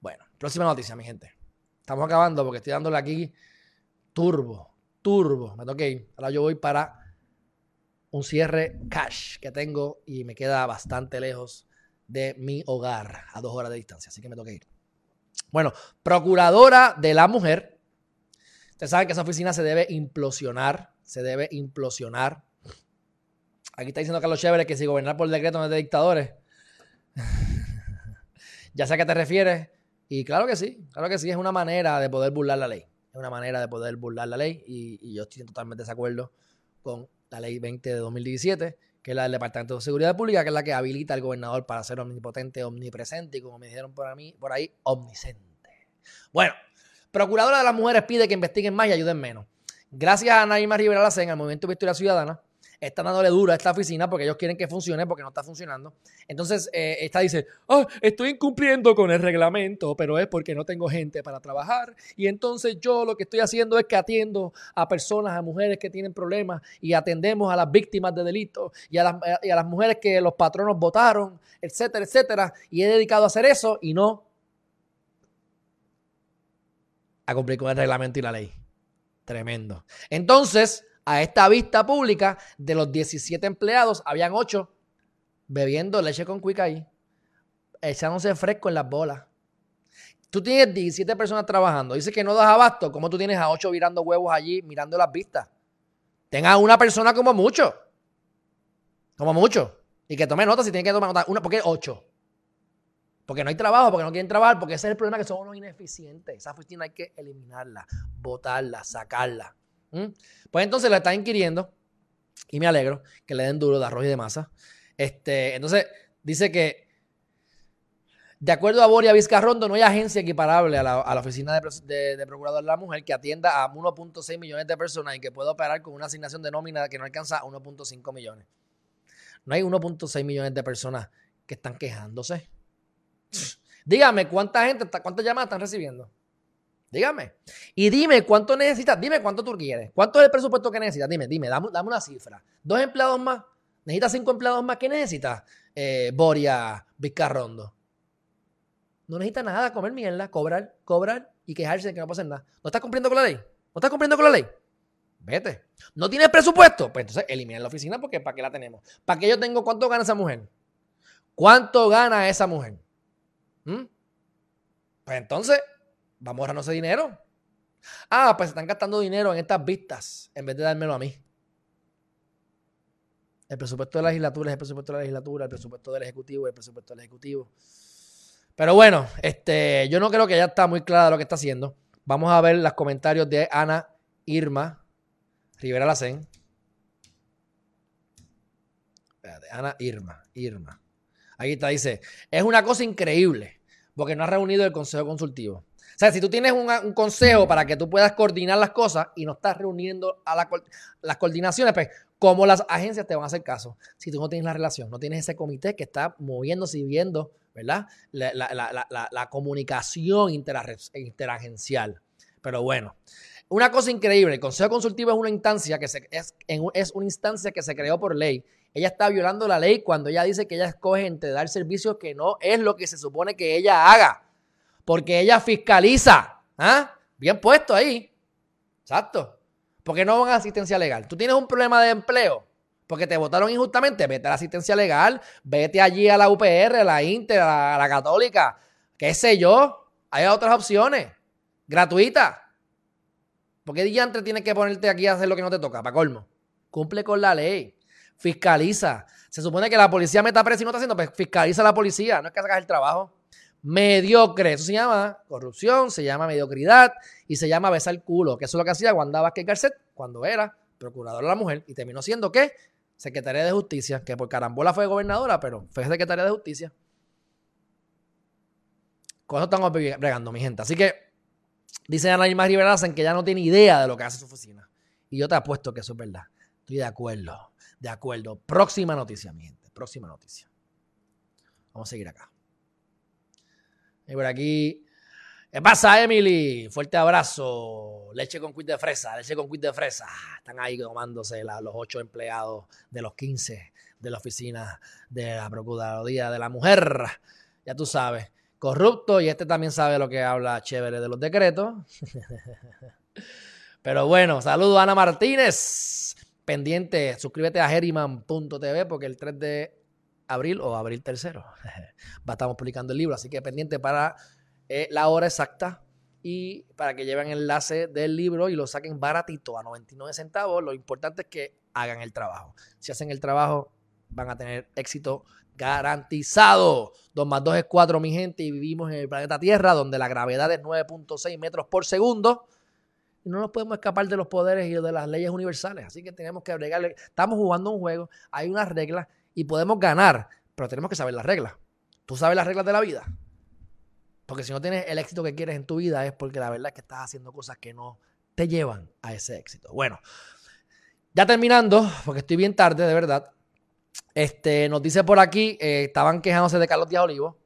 [SPEAKER 1] Bueno, próxima noticia, mi gente. Estamos acabando porque estoy dándole aquí turbo, turbo. Me toqué. Ahora yo voy para un cierre cash que tengo y me queda bastante lejos de mi hogar, a dos horas de distancia. Así que me toqué ir. Bueno, procuradora de la mujer Ustedes saben que esa oficina se debe implosionar, se debe implosionar. Aquí está diciendo Carlos Chévere que si gobernar por decreto no es de dictadores. ya sé a qué te refieres. Y claro que sí, claro que sí, es una manera de poder burlar la ley. Es una manera de poder burlar la ley y, yo estoy totalmente de acuerdo con la ley 20 de 2017, que es la del Departamento de Seguridad Pública, que es la que habilita al gobernador para ser omnipotente, omnipresente y como me dijeron por, mí, por ahí, omnisciente. Bueno, Procuradora de las Mujeres pide que investiguen más y ayuden menos. Gracias a Naima Rivera Lacen, al Movimiento Victoria Ciudadana, están dándole duro a esta oficina porque ellos quieren que funcione porque no está funcionando. Entonces, eh, esta dice, oh, estoy incumpliendo con el reglamento, pero es porque no tengo gente para trabajar. Y entonces yo lo que estoy haciendo es que atiendo a personas, a mujeres que tienen problemas y atendemos a las víctimas de delitos y a las, y a las mujeres que los patronos votaron, etcétera, etcétera. Y he dedicado a hacer eso y no a cumplir con el reglamento y la ley. Tremendo. Entonces, a esta vista pública, de los 17 empleados, habían 8 bebiendo leche con cuica ahí, echándose fresco en las bolas. Tú tienes 17 personas trabajando. Dice que no das abasto. ¿Cómo tú tienes a 8 virando huevos allí, mirando las vistas? Tenga una persona como mucho. Como mucho. Y que tome nota si tiene que tomar nota. Una, porque 8. Porque no hay trabajo, porque no quieren trabajar, porque ese es el problema que son unos ineficientes. Esa oficina hay que eliminarla, botarla, sacarla. Pues entonces la están inquiriendo y me alegro que le den duro de arroz y de masa. Este, entonces dice que de acuerdo a Boria Vizcarrondo, no hay agencia equiparable a la, oficina de, Procurador de la Mujer que atienda a 1.6 millones de personas y que pueda operar con una asignación de nómina que no alcanza a 1.5 millones. No hay 1.6 millones de personas que están quejándose. Dígame cuánta gente, cuántas llamadas están recibiendo. Dígame. Y dime cuánto necesitas. Dime cuánto tú quieres. ¿Cuánto es el presupuesto que necesitas? Dime, dime, dame, una cifra. ¿Dos empleados más? ¿Necesitas cinco empleados más? ¿Qué necesitas, eh, Boria Vizcarrondo? No necesita nada, comer mierda, cobrar, cobrar y quejarse de que no pasa nada. ¿No estás cumpliendo con la ley? ¿No estás cumpliendo con la ley? Vete. ¿No tienes presupuesto? Pues entonces elimina la oficina porque ¿para qué la tenemos? ¿Para qué yo tengo cuánto gana esa mujer? ¿Cuánto gana esa mujer? ¿Mm? Pues entonces, vamos a ahorrarnos ese dinero. Ah, pues están gastando dinero en estas vistas en vez de dármelo a mí. El presupuesto de la legislatura es el presupuesto de la legislatura, el presupuesto del ejecutivo es el presupuesto del ejecutivo. Pero bueno, este, yo no creo que ya está muy clara lo que está haciendo. Vamos a ver los comentarios de Ana Irma Rivera Lacén. Espérate, Ana Irma, Irma. Aquí está, dice, es una cosa increíble porque no ha reunido el consejo consultivo. O sea, si tú tienes un, consejo para que tú puedas coordinar las cosas y no estás reuniendo a las coordinaciones, pues, ¿cómo las agencias te van a hacer caso? Si tú no tienes la relación, no tienes ese comité que está moviéndose y viendo, ¿verdad? La, comunicación interagencial. Pero bueno, una cosa increíble, el Consejo Consultivo es una instancia que se, es, una instancia que se creó por ley. Ella está violando la ley cuando ella dice que ella escoge entre dar servicios que no es lo que se supone que ella haga. Porque ella fiscaliza. ¿Ah? Bien puesto ahí. Exacto. Porque no van a asistencia legal. Tú tienes un problema de empleo porque te votaron injustamente. Vete a la asistencia legal. Vete allí a la UPR, a la Inter, a la, Católica. Qué sé yo. Hay otras opciones. Gratuitas. ¿Por qué diantre tienes que ponerte aquí a hacer lo que no te toca? Para colmo. Cumple con la ley. Fiscaliza. Se supone que la policía meta preso y no está haciendo, pues fiscaliza a la policía. No es que sacas el trabajo. Mediocre. Eso se llama corrupción, se llama mediocridad y se llama besar el culo. Que eso es lo que hacía Wanda Vázquez Garcet cuando era procurador de la mujer y terminó siendo ¿qué? Secretaria de Justicia, que por carambola fue gobernadora, pero fue secretaria de Justicia. Con eso estamos bregando, mi gente. Así que Dice Ana Irma Rivera que ya no tiene idea de lo que hace su oficina. Y yo te apuesto que eso es verdad. Estoy de acuerdo. De acuerdo. Próxima noticia, mi gente. Próxima noticia. Vamos a seguir acá. Y por aquí. ¿Qué pasa, Emily? Fuerte abrazo. Leche con quid de fresa, leche con quid de fresa. Están ahí tomándose los ocho empleados de los 15 de la oficina de la Procuraduría de la Mujer. Ya tú sabes corrupto y este también sabe lo que habla chévere de los decretos. Pero bueno, saludos Ana Martínez. Pendiente, suscríbete a Geriman.tv porque el 3 de abril o abril tercero estar publicando el libro, así que pendiente para eh, la hora exacta y para que lleven el enlace del libro y lo saquen baratito a 99 centavos. Lo importante es que hagan el trabajo. Si hacen el trabajo, van a tener éxito garantizado. 2 más 2 es 4, mi gente, y vivimos en el planeta Tierra, donde la gravedad es 9.6 metros por segundo. Y no nos podemos escapar de los poderes y de las leyes universales. Así que tenemos que agregarle. Estamos jugando un juego, hay unas reglas y podemos ganar, pero tenemos que saber las reglas. ¿Tú sabes las reglas de la vida? Porque si no tienes el éxito que quieres en tu vida es porque la verdad es que estás haciendo cosas que no te llevan a ese éxito. Bueno, ya terminando, porque estoy bien tarde, de verdad. Este, nos dice por aquí, eh, estaban quejándose de Carlos Díaz Olivo.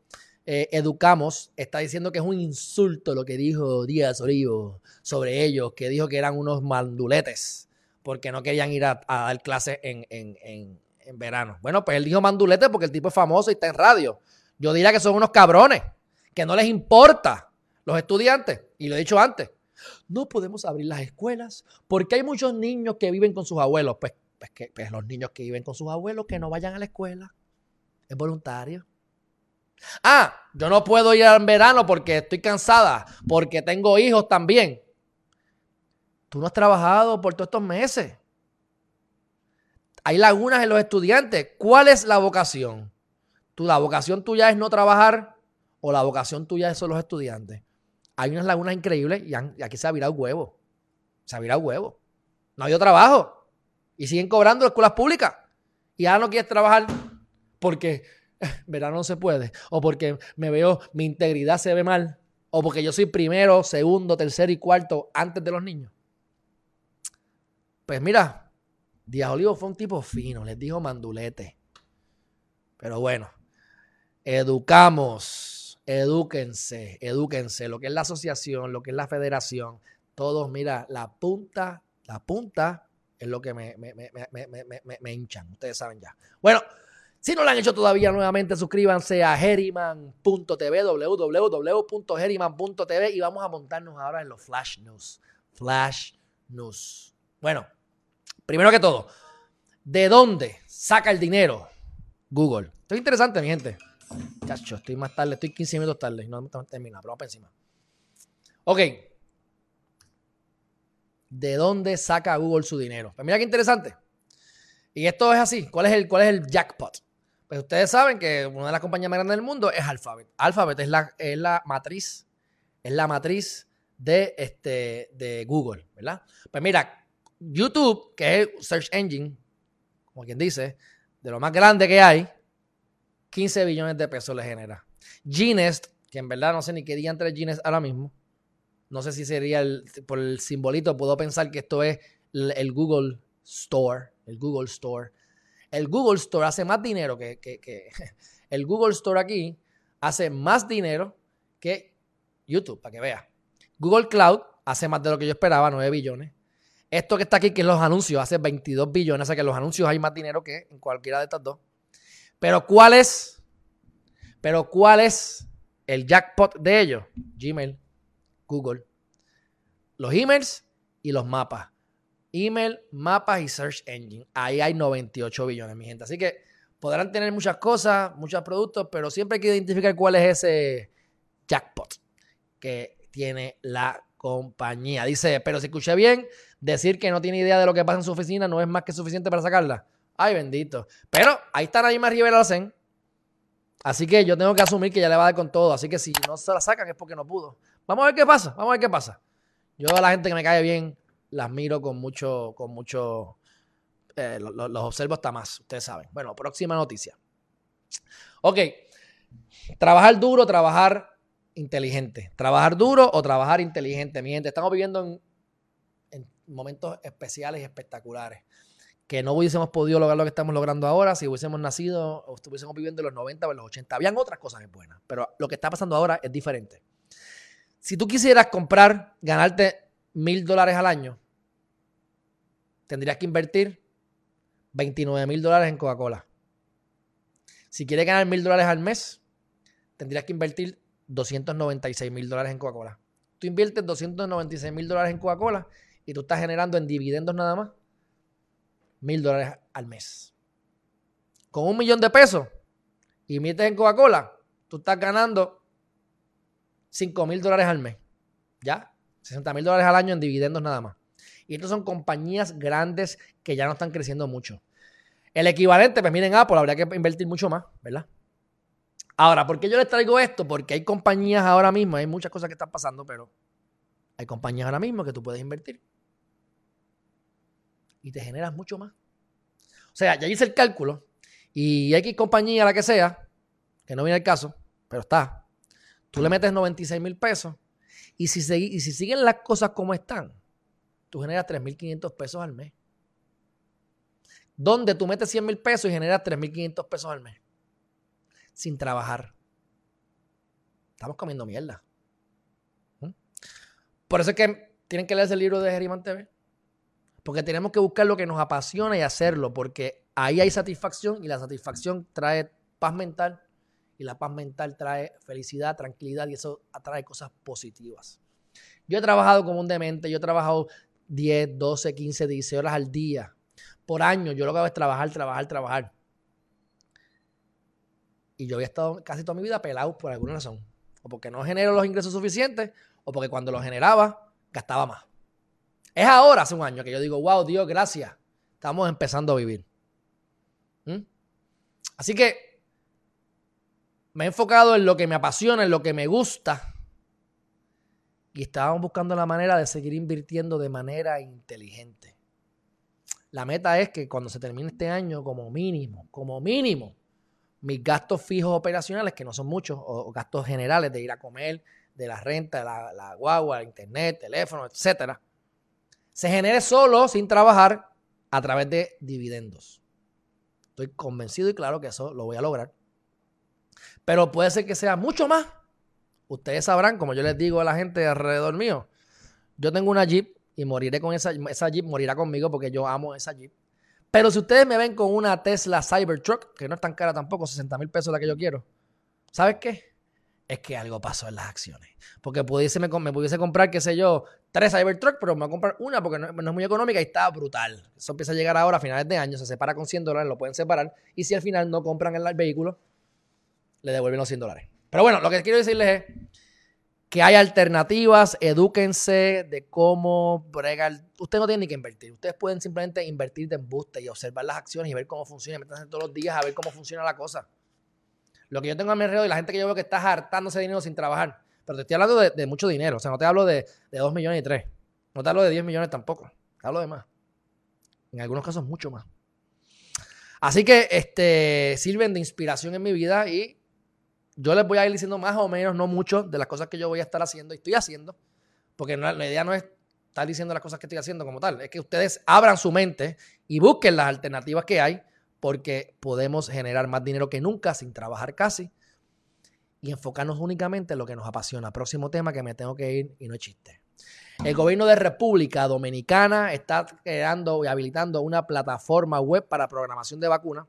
[SPEAKER 1] Eh, educamos, está diciendo que es un insulto lo que dijo Díaz Olivo sobre ellos, que dijo que eran unos manduletes porque no querían ir a, dar clases en, en, verano. Bueno, pues él dijo manduletes porque el tipo es famoso y está en radio. Yo diría que son unos cabrones, que no les importa los estudiantes, y lo he dicho antes. No podemos abrir las escuelas porque hay muchos niños que viven con sus abuelos. Pues pues que pues los niños que viven con sus abuelos que no vayan a la escuela. Es voluntario. Ah, yo no puedo ir en verano porque estoy cansada, porque tengo hijos también. Tú no has trabajado por todos estos meses. Hay lagunas en los estudiantes. ¿Cuál es la vocación? ¿Tú, ¿La vocación tuya es no trabajar o la vocación tuya son los estudiantes? Hay unas lagunas increíbles y, aquí se ha virado huevo. Se ha virado huevo. No ha habido trabajo. Y siguen cobrando escuelas públicas. Y ahora no quieres trabajar porque eh, verano no se puede. O porque me veo, mi integridad se ve mal. O porque yo soy primero, segundo, tercero y cuarto antes de los niños. Pues mira, Díaz Olivo fue un tipo fino, les dijo mandulete. Pero bueno, educamos, Edúquense, edúquense. Lo que es la asociación, lo que es la federación, todos, mira, la punta, la punta es lo que me, me, me, me hinchan. Ustedes saben ya. Bueno, si no lo han hecho todavía, nuevamente suscríbanse a Heriman.tv, www.heriman.tv y vamos a montarnos ahora en los Flash News. Flash News. Bueno, primero que todo, ¿de dónde saca el dinero Google? Esto es interesante, mi gente. Chacho, estoy más tarde, estoy 15 minutos tarde. No hemos terminado, pero vamos para encima. Ok. ¿De dónde saca Google su dinero? Pues mira qué interesante. Y esto es así. ¿Cuál es el, cuál es el jackpot? Pues ustedes saben que una de las compañías más grandes del mundo es Alphabet. Alphabet es la, es la matriz, es la matriz de, este, de Google, ¿verdad? Pues mira, YouTube, que es el search engine, como quien dice, de lo más grande que hay, 15 billones de pesos le genera. Gnest, que en verdad no sé ni qué día entre Gnest ahora mismo, no sé si sería el, por el simbolito, puedo pensar que esto es el Google Store, el Google Store el Google Store hace más dinero que, el Google Store aquí hace más dinero que YouTube, para que vea. Google Cloud hace más de lo que yo esperaba, 9 billones. Esto que está aquí, que es los anuncios, hace 22 billones, o sea que los anuncios hay más dinero que en cualquiera de estas dos. Pero ¿cuál es? Pero ¿cuál es el jackpot de ellos? Gmail, Google, los emails y los mapas email, mapas y search engine. Ahí hay 98 billones, mi gente. Así que podrán tener muchas cosas, muchos productos, pero siempre hay que identificar cuál es ese jackpot que tiene la compañía. Dice, pero si escuché bien, decir que no tiene idea de lo que pasa en su oficina no es más que suficiente para sacarla. Ay, bendito. Pero ahí está Naima Rivera hacen. Así que yo tengo que asumir que ya le va a dar con todo. Así que si no se la sacan es porque no pudo. Vamos a ver qué pasa. Vamos a ver qué pasa. Yo a la gente que me cae bien las miro con mucho, con mucho, eh, los observo hasta más, ustedes saben. Bueno, próxima noticia. Ok, trabajar duro, trabajar inteligente. Trabajar duro o trabajar inteligente. Mi gente, estamos viviendo en, momentos especiales y espectaculares. Que no hubiésemos podido lograr lo que estamos logrando ahora si hubiésemos nacido o estuviésemos viviendo en los 90 o en los 80. Habían otras cosas buenas, pero lo que está pasando ahora es diferente. Si tú quisieras comprar, ganarte mil dólares al año, tendrías que invertir 29 mil dólares en Coca-Cola. Si quieres ganar mil dólares al mes, tendrías que invertir 296 mil dólares en Coca-Cola. Tú inviertes 296 mil dólares en Coca-Cola y tú estás generando en dividendos nada más mil dólares al mes. Con un millón de pesos, inviertes en Coca-Cola, tú estás ganando 5 mil dólares al mes. ¿Ya? 60 mil dólares al año en dividendos nada más. Y estas son compañías grandes que ya no están creciendo mucho. El equivalente, pues miren Apple, habría que invertir mucho más, ¿verdad? Ahora, ¿por qué yo les traigo esto? Porque hay compañías ahora mismo, hay muchas cosas que están pasando, pero hay compañías ahora mismo que tú puedes invertir. Y te generas mucho más. O sea, ya hice el cálculo y hay compañía, la que sea, que no viene el caso, pero está. Tú le metes 96 mil pesos y si, y si siguen las cosas como están, tú generas 3.500 pesos al mes. Donde tú metes 100 mil pesos y generas 3.500 pesos al mes. Sin trabajar. Estamos comiendo mierda. ¿Mm? Por eso es que tienen que leerse el libro de Geriman TV. Porque tenemos que buscar lo que nos apasiona y hacerlo. Porque ahí hay satisfacción y la satisfacción trae paz mental. Y la paz mental trae felicidad, tranquilidad y eso atrae cosas positivas. Yo he trabajado como un demente, yo he trabajado 10, 12, 15, 16 horas al día. Por año, yo lo que hago es trabajar, trabajar, trabajar. Y yo había estado casi toda mi vida pelado por alguna razón. O porque no genero los ingresos suficientes, o porque cuando los generaba, gastaba más. Es ahora, hace un año, que yo digo, wow, Dios, gracias. Estamos empezando a vivir. ¿Mm? Así que me he enfocado en lo que me apasiona, en lo que me gusta y estábamos buscando la manera de seguir invirtiendo de manera inteligente. La meta es que cuando se termine este año, como mínimo, como mínimo, mis gastos fijos operacionales, que no son muchos, o gastos generales de ir a comer, de la renta, de la, la guagua, el internet, teléfono, etcétera, se genere solo, sin trabajar, a través de dividendos. Estoy convencido y claro que eso lo voy a lograr. Pero puede ser que sea mucho más ustedes sabrán, como yo les digo a la gente alrededor mío, yo tengo una Jeep y moriré con esa, esa Jeep, morirá conmigo porque yo amo esa Jeep. Pero si ustedes me ven con una Tesla Cybertruck, que no es tan cara tampoco, 60 mil pesos la que yo quiero, ¿sabes qué? Es que algo pasó en las acciones. Porque pudiese, me, pudiese comprar, qué sé yo, tres Cybertruck, pero me voy a comprar una porque no, es muy económica y está brutal. Eso empieza a llegar ahora a finales de año, se separa con 100 dólares, lo pueden separar. Y si al final no compran el vehículo, le devuelven los 100 dólares. Pero bueno, lo que quiero decirles es que hay alternativas, edúquense de cómo bregar. Ustedes no tienen ni que invertir. Ustedes pueden simplemente invertir de embuste y observar las acciones y ver cómo funciona. Meterse todos los días a ver cómo funciona la cosa. Lo que yo tengo a mi alrededor y la gente que yo veo que está hartándose dinero sin trabajar. Pero te estoy hablando de, mucho dinero. O sea, no te hablo de, de 2 millones y 3. No te hablo de 10 millones tampoco. Te hablo de más. En algunos casos mucho más. Así que este, sirven de inspiración en mi vida y yo les voy a ir diciendo más o menos, no mucho, de las cosas que yo voy a estar haciendo y estoy haciendo. Porque la idea no es estar diciendo las cosas que estoy haciendo como tal. Es que ustedes abran su mente y busquen las alternativas que hay porque podemos generar más dinero que nunca sin trabajar casi y enfocarnos únicamente en lo que nos apasiona. Próximo tema que me tengo que ir y no es chiste. El gobierno de República Dominicana está creando y habilitando una plataforma web para programación de vacunas.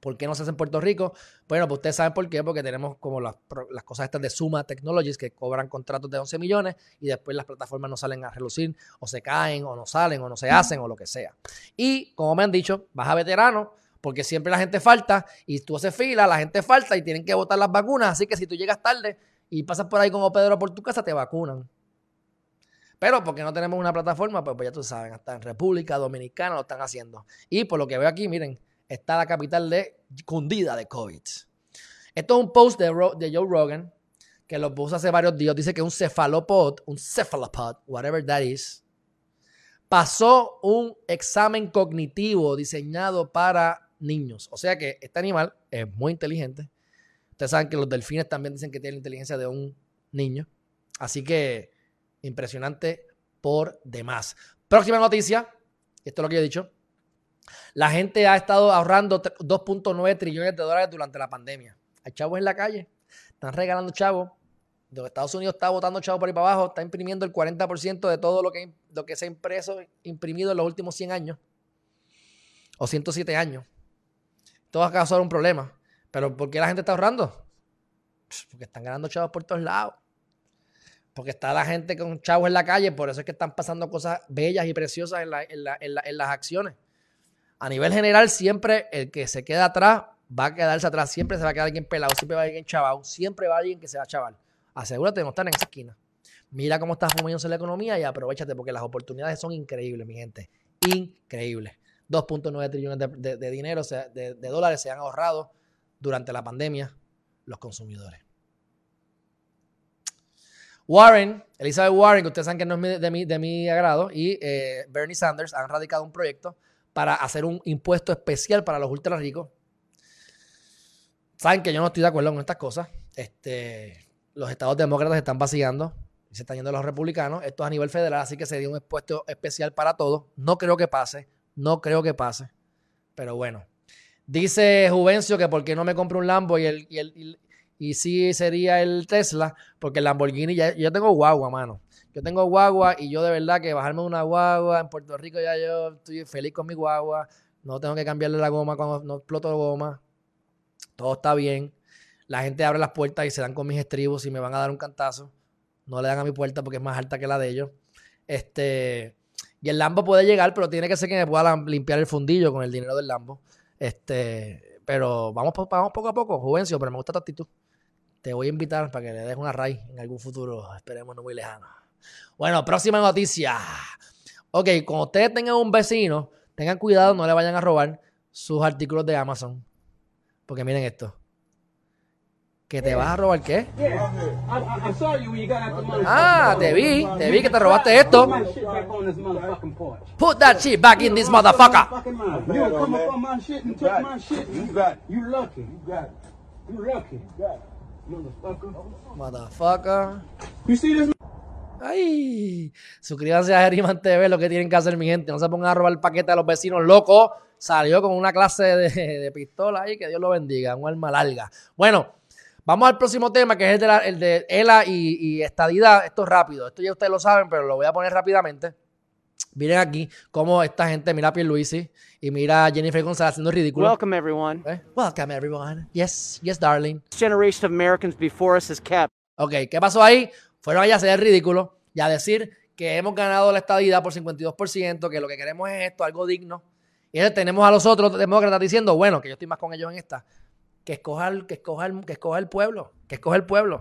[SPEAKER 1] ¿Por qué no se hace en Puerto Rico? Bueno, pues ustedes saben por qué, porque tenemos como las, las, cosas estas de Suma Technologies que cobran contratos de 11 millones y después las plataformas no salen a relucir o se caen o no salen o no se hacen o lo que sea. Y como me han dicho, baja veterano, porque siempre la gente falta y tú haces fila, la gente falta y tienen que votar las vacunas. Así que si tú llegas tarde y pasas por ahí como Pedro por tu casa, te vacunan. Pero porque no tenemos una plataforma, pues, pues ya tú sabes, hasta en República Dominicana lo están haciendo. Y por lo que veo aquí, miren, está la capital de cundida de COVID. Esto es un post de, Joe Rogan que lo puso hace varios días. Dice que un cefalopod, un cephalopod, whatever that is, pasó un examen cognitivo diseñado para niños. O sea que este animal es muy inteligente. Ustedes saben que los delfines también dicen que tienen la inteligencia de un niño. Así que impresionante por demás. Próxima noticia. Esto es lo que yo he dicho. La gente ha estado ahorrando 2.9 trillones de dólares durante la pandemia. Hay chavos en la calle. Están regalando chavos. De Estados Unidos está votando chavos por ahí para abajo. Está imprimiendo el 40% de todo lo que, lo que se ha impreso, imprimido en los últimos 100 años. O 107 años. Todo ha causado un problema. Pero ¿por qué la gente está ahorrando? Porque están ganando chavos por todos lados. Porque está la gente con chavos en la calle. Por eso es que están pasando cosas bellas y preciosas en, en las acciones. A nivel general, siempre el que se queda atrás va a quedarse atrás. Siempre se va a quedar alguien pelado. Siempre va a alguien chaval. Siempre va a alguien que se va a chaval. Asegúrate de no estar en esa esquina. Mira cómo está moviéndose la economía y aprovechate porque las oportunidades son increíbles, mi gente. Increíbles. 2.9 trillones de, dinero, de, dólares se han ahorrado durante la pandemia los consumidores. Warren, Elizabeth Warren, que ustedes saben que no es de mi, de mi agrado, y eh, Bernie Sanders han radicado un proyecto para hacer un impuesto especial para los ultra ricos. Saben que yo no estoy de acuerdo con estas cosas. Este, los estados demócratas están vaciando y se están yendo los republicanos. Esto es a nivel federal, así que sería un impuesto especial para todos. No creo que pase. No creo que pase. Pero bueno. Dice Juvencio que por qué no me compro un Lambo y el, y, el, y, sí sería el Tesla, porque el Lamborghini ya yo tengo guagua, mano. Yo tengo guagua y yo de verdad que bajarme una guagua en Puerto Rico ya yo estoy feliz con mi guagua. No tengo que cambiarle la goma cuando no exploto goma. Todo está bien. La gente abre las puertas y se dan con mis estribos y me van a dar un cantazo. No le dan a mi puerta porque es más alta que la de ellos. Este, y el Lambo puede llegar, pero tiene que ser que me pueda limpiar el fundillo con el dinero del Lambo. Este, pero vamos, vamos poco a poco, Juvencio, pero me gusta tu actitud. Te voy a invitar para que le des una raíz en algún futuro, esperemos no muy lejano. Bueno, próxima noticia. Ok, cuando ustedes tengan un vecino, tengan cuidado, no le vayan a robar sus artículos de Amazon. Porque miren esto. ¿Que te vas a robar qué? Ah, te vi, te vi que te robaste esto. Put that shit back in this motherfucker. Motherfucker. Ay, suscríbanse a Geriman TV, lo que tienen que hacer mi gente. No se pongan a robar el paquete a los vecinos locos. Salió con una clase de, de pistola ahí, que Dios lo bendiga, un alma larga. Bueno, Vamos al próximo tema, que es el de, la, el de ELA y, y estadidad. Esto es rápido. Esto ya ustedes lo saben, pero lo voy a poner rápidamente. Miren aquí cómo esta gente mira a Pierluisi y mira a Jennifer González haciendo ridículo.
[SPEAKER 2] Welcome, everyone.
[SPEAKER 1] ¿Eh? Welcome, everyone. Yes, yes, darling.
[SPEAKER 2] This generation of Americans before us has kept
[SPEAKER 1] Ok, ¿qué pasó ahí? Fueron allá a el ridículo y a decir que hemos ganado la estadidad por 52%, que lo que queremos es esto, algo digno. Y tenemos a los otros demócratas diciendo, bueno, que yo estoy más con ellos en esta, que escoja, el- que escoja, el- que escoja el pueblo, que escoja el pueblo.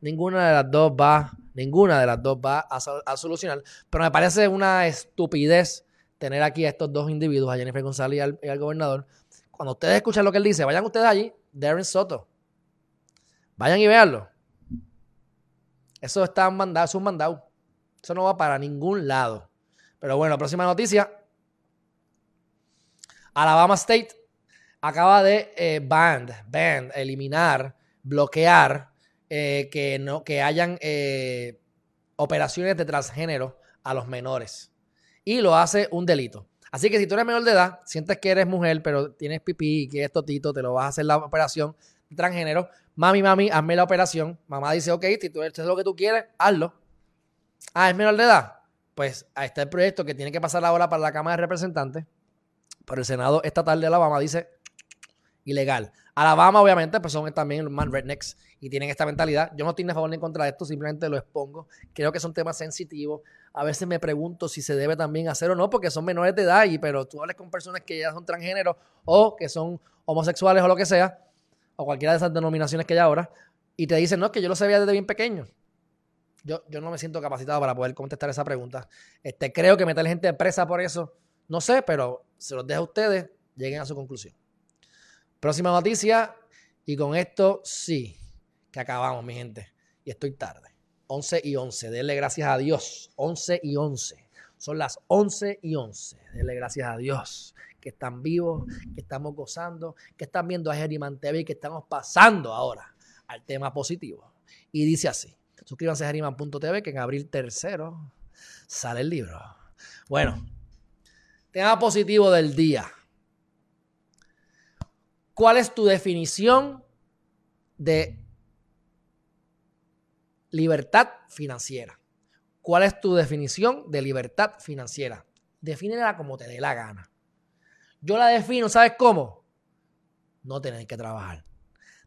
[SPEAKER 1] Ninguna de las dos va, ninguna de las dos va a, a solucionar. Pero me parece una estupidez tener aquí a estos dos individuos, a Jennifer González y al, y al gobernador. Cuando ustedes escuchan lo que él dice, vayan ustedes allí, Darren Soto. Vayan y véanlo. Eso está mandado, es un mandado. Eso no va para ningún lado. Pero bueno, próxima noticia. Alabama State acaba de eh, band, band, eliminar, bloquear eh, que, no, que hayan eh, operaciones de transgénero a los menores. Y lo hace un delito. Así que si tú eres menor de edad, sientes que eres mujer, pero tienes pipí y quieres totito, te lo vas a hacer la operación transgénero. Mami, mami, hazme la operación. Mamá dice, ok, si tú esto es lo que tú quieres, hazlo. Ah, es menor de edad. Pues ahí está el proyecto que tiene que pasar ahora para la Cámara de Representantes. Pero el Senado estatal de Alabama dice ilegal. Alabama, obviamente, pues son también más rednecks y tienen esta mentalidad. Yo no estoy a favor ni en contra de esto, simplemente lo expongo. Creo que son temas sensitivos. A veces me pregunto si se debe también hacer o no, porque son menores de edad, y, pero tú hablas con personas que ya son transgéneros o que son homosexuales o lo que sea, o cualquiera de esas denominaciones que hay ahora, y te dicen, no, es que yo lo sabía desde bien pequeño. Yo, yo no me siento capacitado para poder contestar esa pregunta. Este, creo que meter gente presa por eso, no sé, pero se los dejo a ustedes, lleguen a su conclusión. Próxima noticia, y con esto sí, que acabamos, mi gente. Y estoy tarde. 11 y 11, denle gracias a Dios. 11 y 11. Son las 11 y 11. Denle gracias a Dios que están vivos, que estamos gozando, que están viendo a Geriman TV y que estamos pasando ahora al tema positivo. Y dice así. Suscríbanse a Geriman.tv que en abril tercero sale el libro. Bueno, tema positivo del día. ¿Cuál es tu definición de libertad financiera? ¿Cuál es tu definición de libertad financiera? Defínela como te dé la gana. Yo la defino, ¿sabes cómo? No tener que trabajar.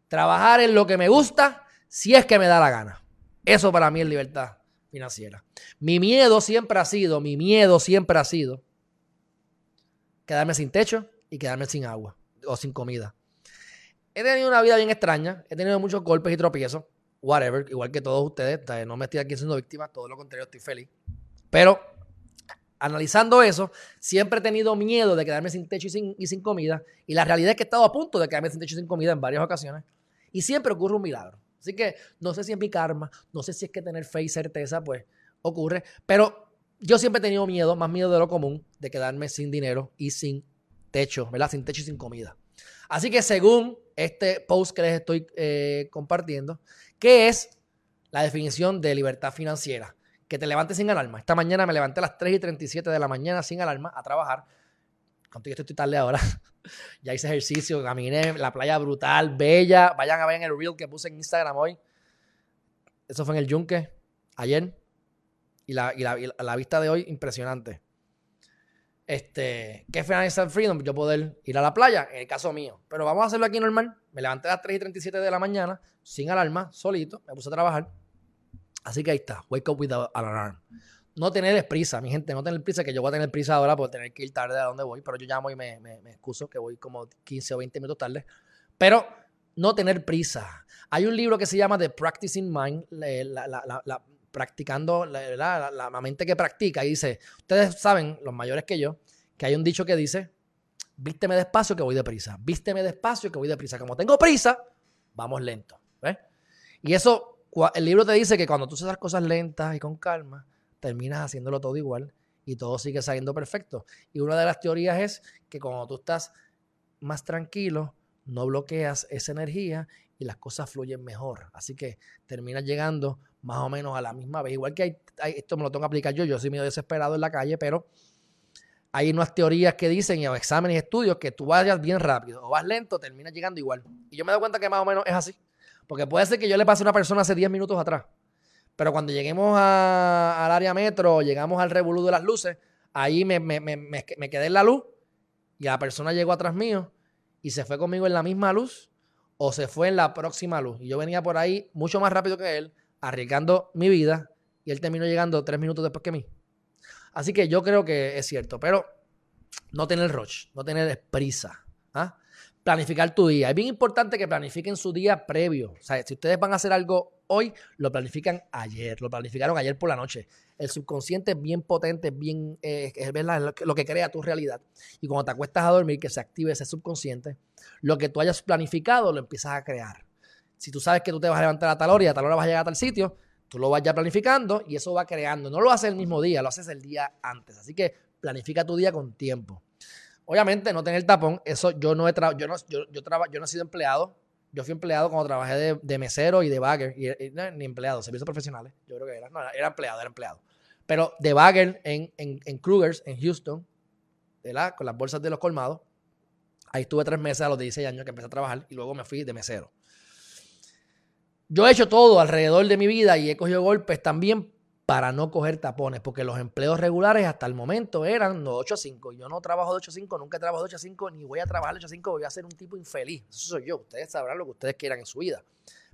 [SPEAKER 1] Trabajar en lo que me gusta si es que me da la gana. Eso para mí es libertad financiera. Mi miedo siempre ha sido, mi miedo siempre ha sido quedarme sin techo y quedarme sin agua o sin comida. He tenido una vida bien extraña, he tenido muchos golpes y tropiezos, whatever, igual que todos ustedes, no me estoy aquí siendo víctima, todo lo contrario, estoy feliz. Pero analizando eso, siempre he tenido miedo de quedarme sin techo y sin, comida, y la realidad es que he estado a punto de quedarme sin techo y sin comida en varias ocasiones, y siempre ocurre un milagro. Así que no sé si es mi karma, no sé si es que tener fe y certeza, pues ocurre, pero yo siempre he tenido miedo, más miedo de lo común, de quedarme sin dinero y sin techo, ¿verdad? Sin techo y sin comida. Así que según este post que les estoy eh, compartiendo, ¿qué es la definición de libertad financiera? Que te levantes sin alarma. Esta mañana me levanté a las 3 y 37 de la mañana sin alarma a trabajar. Contigo estoy tarde ahora. ya hice ejercicio, caminé, la playa brutal, bella. Vayan a ver en el reel que puse en Instagram hoy. Eso fue en el Yunque ayer. Y la, y la, la vista de hoy, impresionante. Este, ¿qué Financial Freedom? Yo poder ir a la playa, en el caso mío. Pero vamos a hacerlo aquí normal. Me levanté a las 3 y 37 de la mañana, sin alarma, solito, me puse a trabajar. Así que ahí está, wake up with an alarm. No tener prisa, mi gente, no tener prisa, que yo voy a tener prisa ahora por tener que ir tarde a donde voy, pero yo llamo y me, me, me excuso que voy como 15 o 20 minutos tarde. Pero no tener prisa. Hay un libro que se llama The Practicing Mind, la, la, la, practicando, la, mente que practica, y dice, ustedes saben, los mayores que yo, que hay un dicho que dice, vísteme despacio que voy deprisa, vísteme despacio que voy deprisa. Como tengo prisa, vamos lento. ¿ves? Y eso, el libro te dice que cuando tú haces las cosas lentas y con calma, terminas haciéndolo todo igual y todo sigue saliendo perfecto. Y una de las teorías es que cuando tú estás más tranquilo, no bloqueas esa energía y las cosas fluyen mejor. Así que terminas llegando más o menos a la misma vez. Igual que hay, esto me lo tengo que aplicar yo, yo soy medio desesperado en la calle, pero hay unas teorías que dicen y exámenes y estudios que tú vayas bien rápido o vas lento, terminas llegando igual. Y yo me doy cuenta que más o menos es así. Porque puede ser que yo le pase a una persona hace 10 minutos atrás. Pero cuando lleguemos al área metro, llegamos al revolú de las luces, ahí me, me, me, me, quedé en la luz y la persona llegó atrás mío y se fue conmigo en la misma luz o se fue en la próxima luz. Y yo venía por ahí mucho más rápido que él, arriesgando mi vida y él terminó llegando tres minutos después que mí. Así que yo creo que es cierto, pero no tener rush, no tener prisa. ¿ah? Planificar tu día. Es bien importante que planifiquen su día previo. O sea, si ustedes van a hacer algo hoy, lo planifican ayer, lo planificaron ayer por la noche. El subconsciente es bien potente, es bien, eh, es lo que crea tu realidad. Y cuando te acuestas a dormir, que se active ese subconsciente, lo que tú hayas planificado lo empiezas a crear. Si tú sabes que tú te vas a levantar a tal hora y a tal hora vas a llegar a tal sitio, tú lo vas ya planificando y eso va creando. No lo haces el mismo día, lo haces el día antes. Así que planifica tu día con tiempo. Obviamente, no tener tapón, eso yo no he trabajado, yo no, yo, yo, yo no he sido empleado, yo fui empleado cuando trabajé de, mesero y de bagger, y, ni empleado, servicios profesionales, yo creo que era, no, era empleado, era empleado. Pero de bagger en, en, en Krugers, en Houston, ¿verdad? con las bolsas de los colmados, ahí estuve tres meses a los 16 años que empecé a trabajar y luego me fui de mesero. Yo he hecho todo alrededor de mi vida y he cogido golpes también para no coger tapones, porque los empleos regulares hasta el momento eran de 8 a 5. Yo no trabajo de 8 a 5, nunca he trabajado de 8 a 5, ni voy a trabajar de 8 a 5, voy a ser un tipo infeliz. Eso soy yo. Ustedes sabrán lo que ustedes quieran en su vida.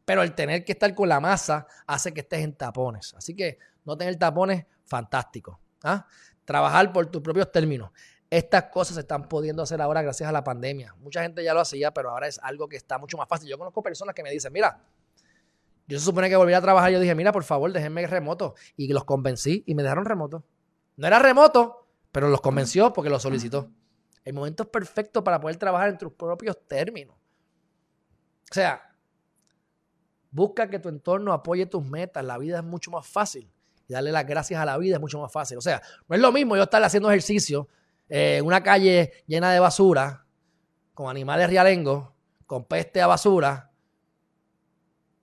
[SPEAKER 1] Pero el tener que estar con la masa hace que estés en tapones. Así que no tener tapones, fantástico. ¿ah? Trabajar por tus propios términos. Estas cosas se están pudiendo hacer ahora gracias a la pandemia. Mucha gente ya lo hacía, pero ahora es algo que está mucho más fácil. Yo conozco personas que me dicen, mira, yo se supone que volví a trabajar. Yo dije, mira, por favor, déjenme remoto. Y los convencí y me dejaron remoto. No era remoto, pero los convenció porque lo solicitó. El momento es perfecto para poder trabajar en tus propios términos. O sea, busca que tu entorno apoye tus metas. La vida es mucho más fácil. Y darle las gracias a la vida es mucho más fácil. O sea, no es lo mismo yo estar haciendo ejercicio eh, en una calle llena de basura, con animales rialengos, con peste a basura,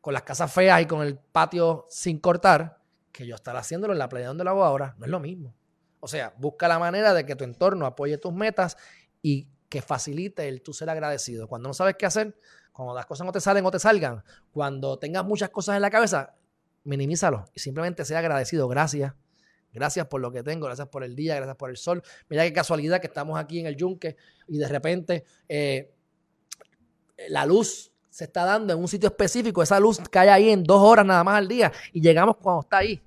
[SPEAKER 1] con las casas feas y con el patio sin cortar, que yo estar haciéndolo en la playa donde lo hago ahora, no es lo mismo. O sea, busca la manera de que tu entorno apoye tus metas y que facilite el tú ser agradecido. Cuando no sabes qué hacer, cuando las cosas no te salen o te salgan, cuando tengas muchas cosas en la cabeza, minimízalo y simplemente sea agradecido. Gracias. Gracias por lo que tengo, gracias por el día, gracias por el sol. Mira qué casualidad que estamos aquí en el yunque y de repente eh, la luz se está dando en un sitio específico, esa luz cae ahí en dos horas nada más al día y llegamos cuando está ahí.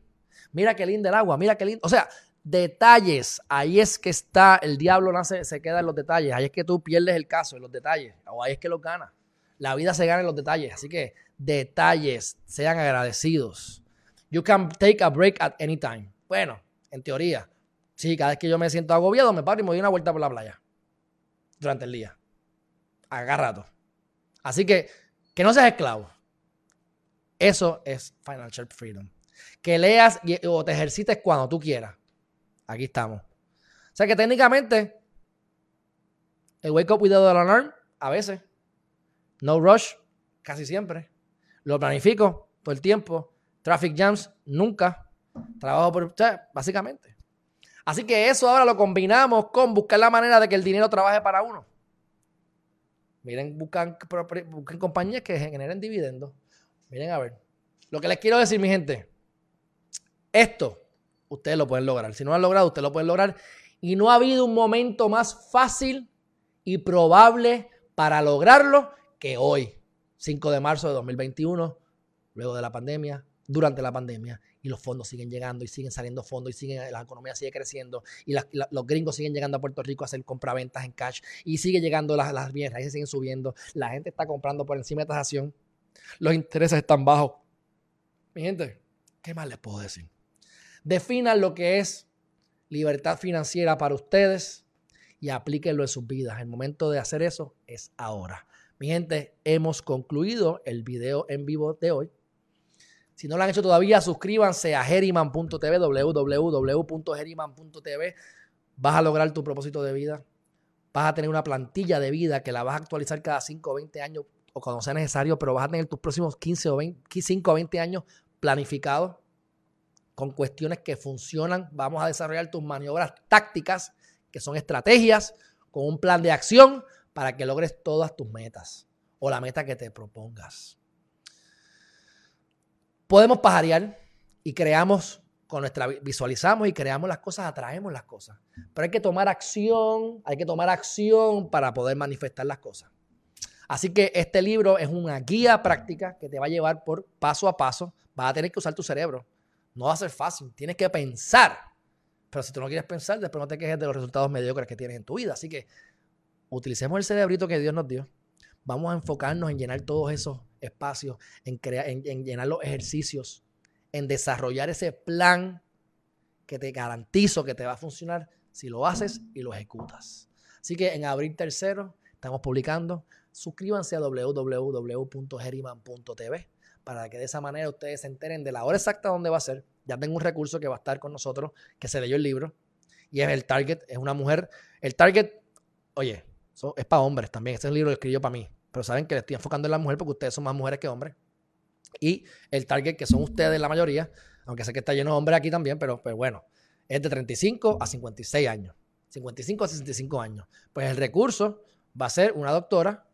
[SPEAKER 1] Mira qué lindo el agua, mira qué lindo. O sea, detalles, ahí es que está, el diablo nace, se queda en los detalles, ahí es que tú pierdes el caso en los detalles, o ahí es que lo ganas. La vida se gana en los detalles, así que detalles, sean agradecidos. You can take a break at any time. Bueno, en teoría, sí, cada vez que yo me siento agobiado, me paro y me doy una vuelta por la playa durante el día. Agarrato. Así que que no seas esclavo. Eso es financial freedom. Que leas o te ejercites cuando tú quieras. Aquí estamos. O sea que técnicamente, el wake up without an alarm, a veces. No rush, casi siempre. Lo planifico todo el tiempo. Traffic jams, nunca. Trabajo por. usted, básicamente. Así que eso ahora lo combinamos con buscar la manera de que el dinero trabaje para uno. Miren, buscan, compañías que generen dividendos. Miren, a ver. Lo que les quiero decir, mi gente, esto ustedes lo pueden lograr. Si no lo han logrado, ustedes lo pueden lograr. Y no ha habido un momento más fácil y probable para lograrlo que hoy, 5 de marzo de 2021, luego de la pandemia, durante la pandemia y los fondos siguen llegando y siguen saliendo fondos y siguen, la economía sigue creciendo y los gringos siguen llegando a Puerto Rico a hacer compraventas en cash y sigue llegando las, las bienes siguen subiendo, la gente está comprando por encima de tasación, los intereses están bajos. Mi gente, ¿qué más les puedo decir? Definan lo que es libertad financiera para ustedes y aplíquenlo en sus vidas. El momento de hacer eso es ahora. Mi gente, hemos concluido el video en vivo de hoy. Si no lo han hecho todavía, suscríbanse a Geriman.tv, www.geriman.tv. Vas a lograr tu propósito de vida. Vas a tener una plantilla de vida que la vas a actualizar cada 5 o 20 años o cuando sea necesario, pero vas a tener tus próximos 15 o 20, 5 o 20 años planificados con cuestiones que funcionan. Vamos a desarrollar tus maniobras tácticas, que son estrategias, con un plan de acción para que logres todas tus metas o la meta que te propongas. Podemos pajarear y creamos con nuestra visualizamos y creamos las cosas, atraemos las cosas. Pero hay que tomar acción, hay que tomar acción para poder manifestar las cosas. Así que este libro es una guía práctica que te va a llevar por paso a paso. Vas a tener que usar tu cerebro. No va a ser fácil, tienes que pensar. Pero si tú no quieres pensar, después no te quejes de los resultados mediocres que tienes en tu vida. Así que utilicemos el cerebrito que Dios nos dio. Vamos a enfocarnos en llenar todos esos espacios, en, crear, en llenar los ejercicios, en desarrollar ese plan que te garantizo que te va a funcionar si lo haces y lo ejecutas. Así que en abril tercero estamos publicando. Suscríbanse a www.geriman.tv para que de esa manera ustedes se enteren de la hora exacta donde va a ser. Ya tengo un recurso que va a estar con nosotros, que se leyó el libro, y es el Target, es una mujer. El Target, oye, es para hombres también. Este es un libro que escribió para mí, pero saben que le estoy enfocando en la mujer porque ustedes son más mujeres que hombres. Y el target, que son ustedes la mayoría, aunque sé que está lleno de hombres aquí también, pero, pero bueno, es de 35 a 56 años. 55 a 65 años. Pues el recurso va a ser una doctora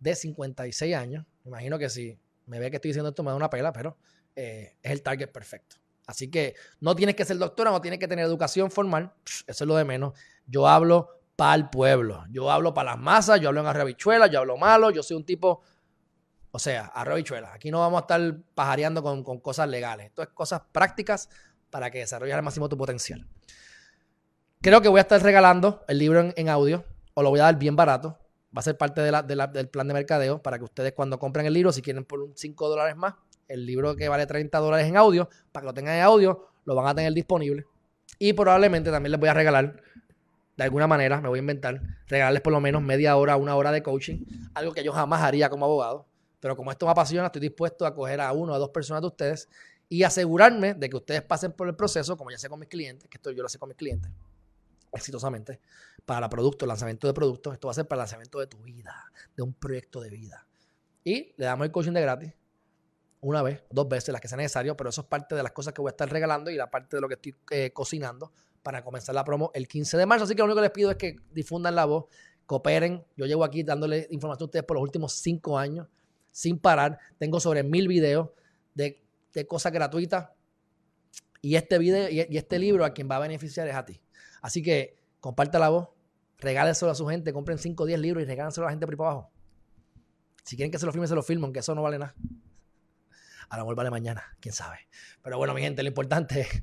[SPEAKER 1] de 56 años. Imagino que si me ve que estoy diciendo esto me da una pela, pero eh, es el target perfecto. Así que no tienes que ser doctora, no tienes que tener educación formal. Eso es lo de menos. Yo hablo para el pueblo. Yo hablo para las masas, yo hablo en arrebichuela, yo hablo malo, yo soy un tipo o sea, arroz y chuela. Aquí no vamos a estar pajareando con, cosas legales. Esto es cosas prácticas para que desarrolles al máximo tu potencial. Creo que voy a estar regalando el libro en, audio o lo voy a dar bien barato. Va a ser parte del plan de mercadeo para que ustedes cuando compren el libro, si quieren por 5 dólares más, el libro que vale 30 dólares en audio, para que lo tengan en audio, lo van a tener disponible. Y probablemente también les voy a regalar, de alguna manera, me voy a inventar, regalarles por lo menos media hora, una hora de coaching, algo que yo jamás haría como abogado pero como esto me apasiona, estoy dispuesto a coger a uno o a dos personas de ustedes y asegurarme de que ustedes pasen por el proceso, como ya sé con mis clientes, que esto yo lo sé con mis clientes, exitosamente, para productos, lanzamiento de productos. Esto va a ser para el lanzamiento de tu vida, de un proyecto de vida. Y le damos el coaching de gratis, una vez, dos veces, las que sea necesario, pero eso es parte de las cosas que voy a estar regalando y la parte de lo que estoy eh, cocinando para comenzar la promo el 15 de marzo. Así que lo único que les pido es que difundan la voz, cooperen. Yo llevo aquí dándole información a ustedes por los últimos cinco años sin parar. Tengo sobre mil videos de, cosas gratuitas. Y este video y, este libro a quien va a beneficiar es a ti. Así que comparte la voz, regálenselo a su gente, compren 5 o 10 libros y regálenselo a la gente por ahí abajo. Si quieren que se lo firme, se lo firmen, aunque eso no vale nada. A lo mejor vale mañana, quién sabe. Pero bueno, mi gente, lo importante es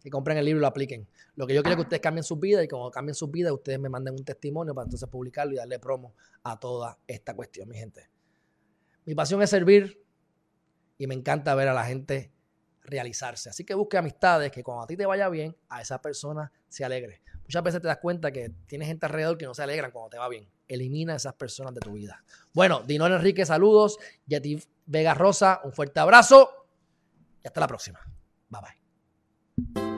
[SPEAKER 1] que compren el libro y lo apliquen. Lo que yo quiero es que ustedes cambien su vida y cuando cambien su vida, ustedes me manden un testimonio para entonces publicarlo y darle promo a toda esta cuestión, mi gente. Mi pasión es servir y me encanta ver a la gente realizarse. Así que busque amistades que cuando a ti te vaya bien, a esa persona se alegre. Muchas veces te das cuenta que tienes gente alrededor que no se alegran cuando te va bien. Elimina a esas personas de tu vida. Bueno, Dinor Enrique, saludos. Yeti Vega Rosa, un fuerte abrazo y hasta la próxima. Bye bye. thank you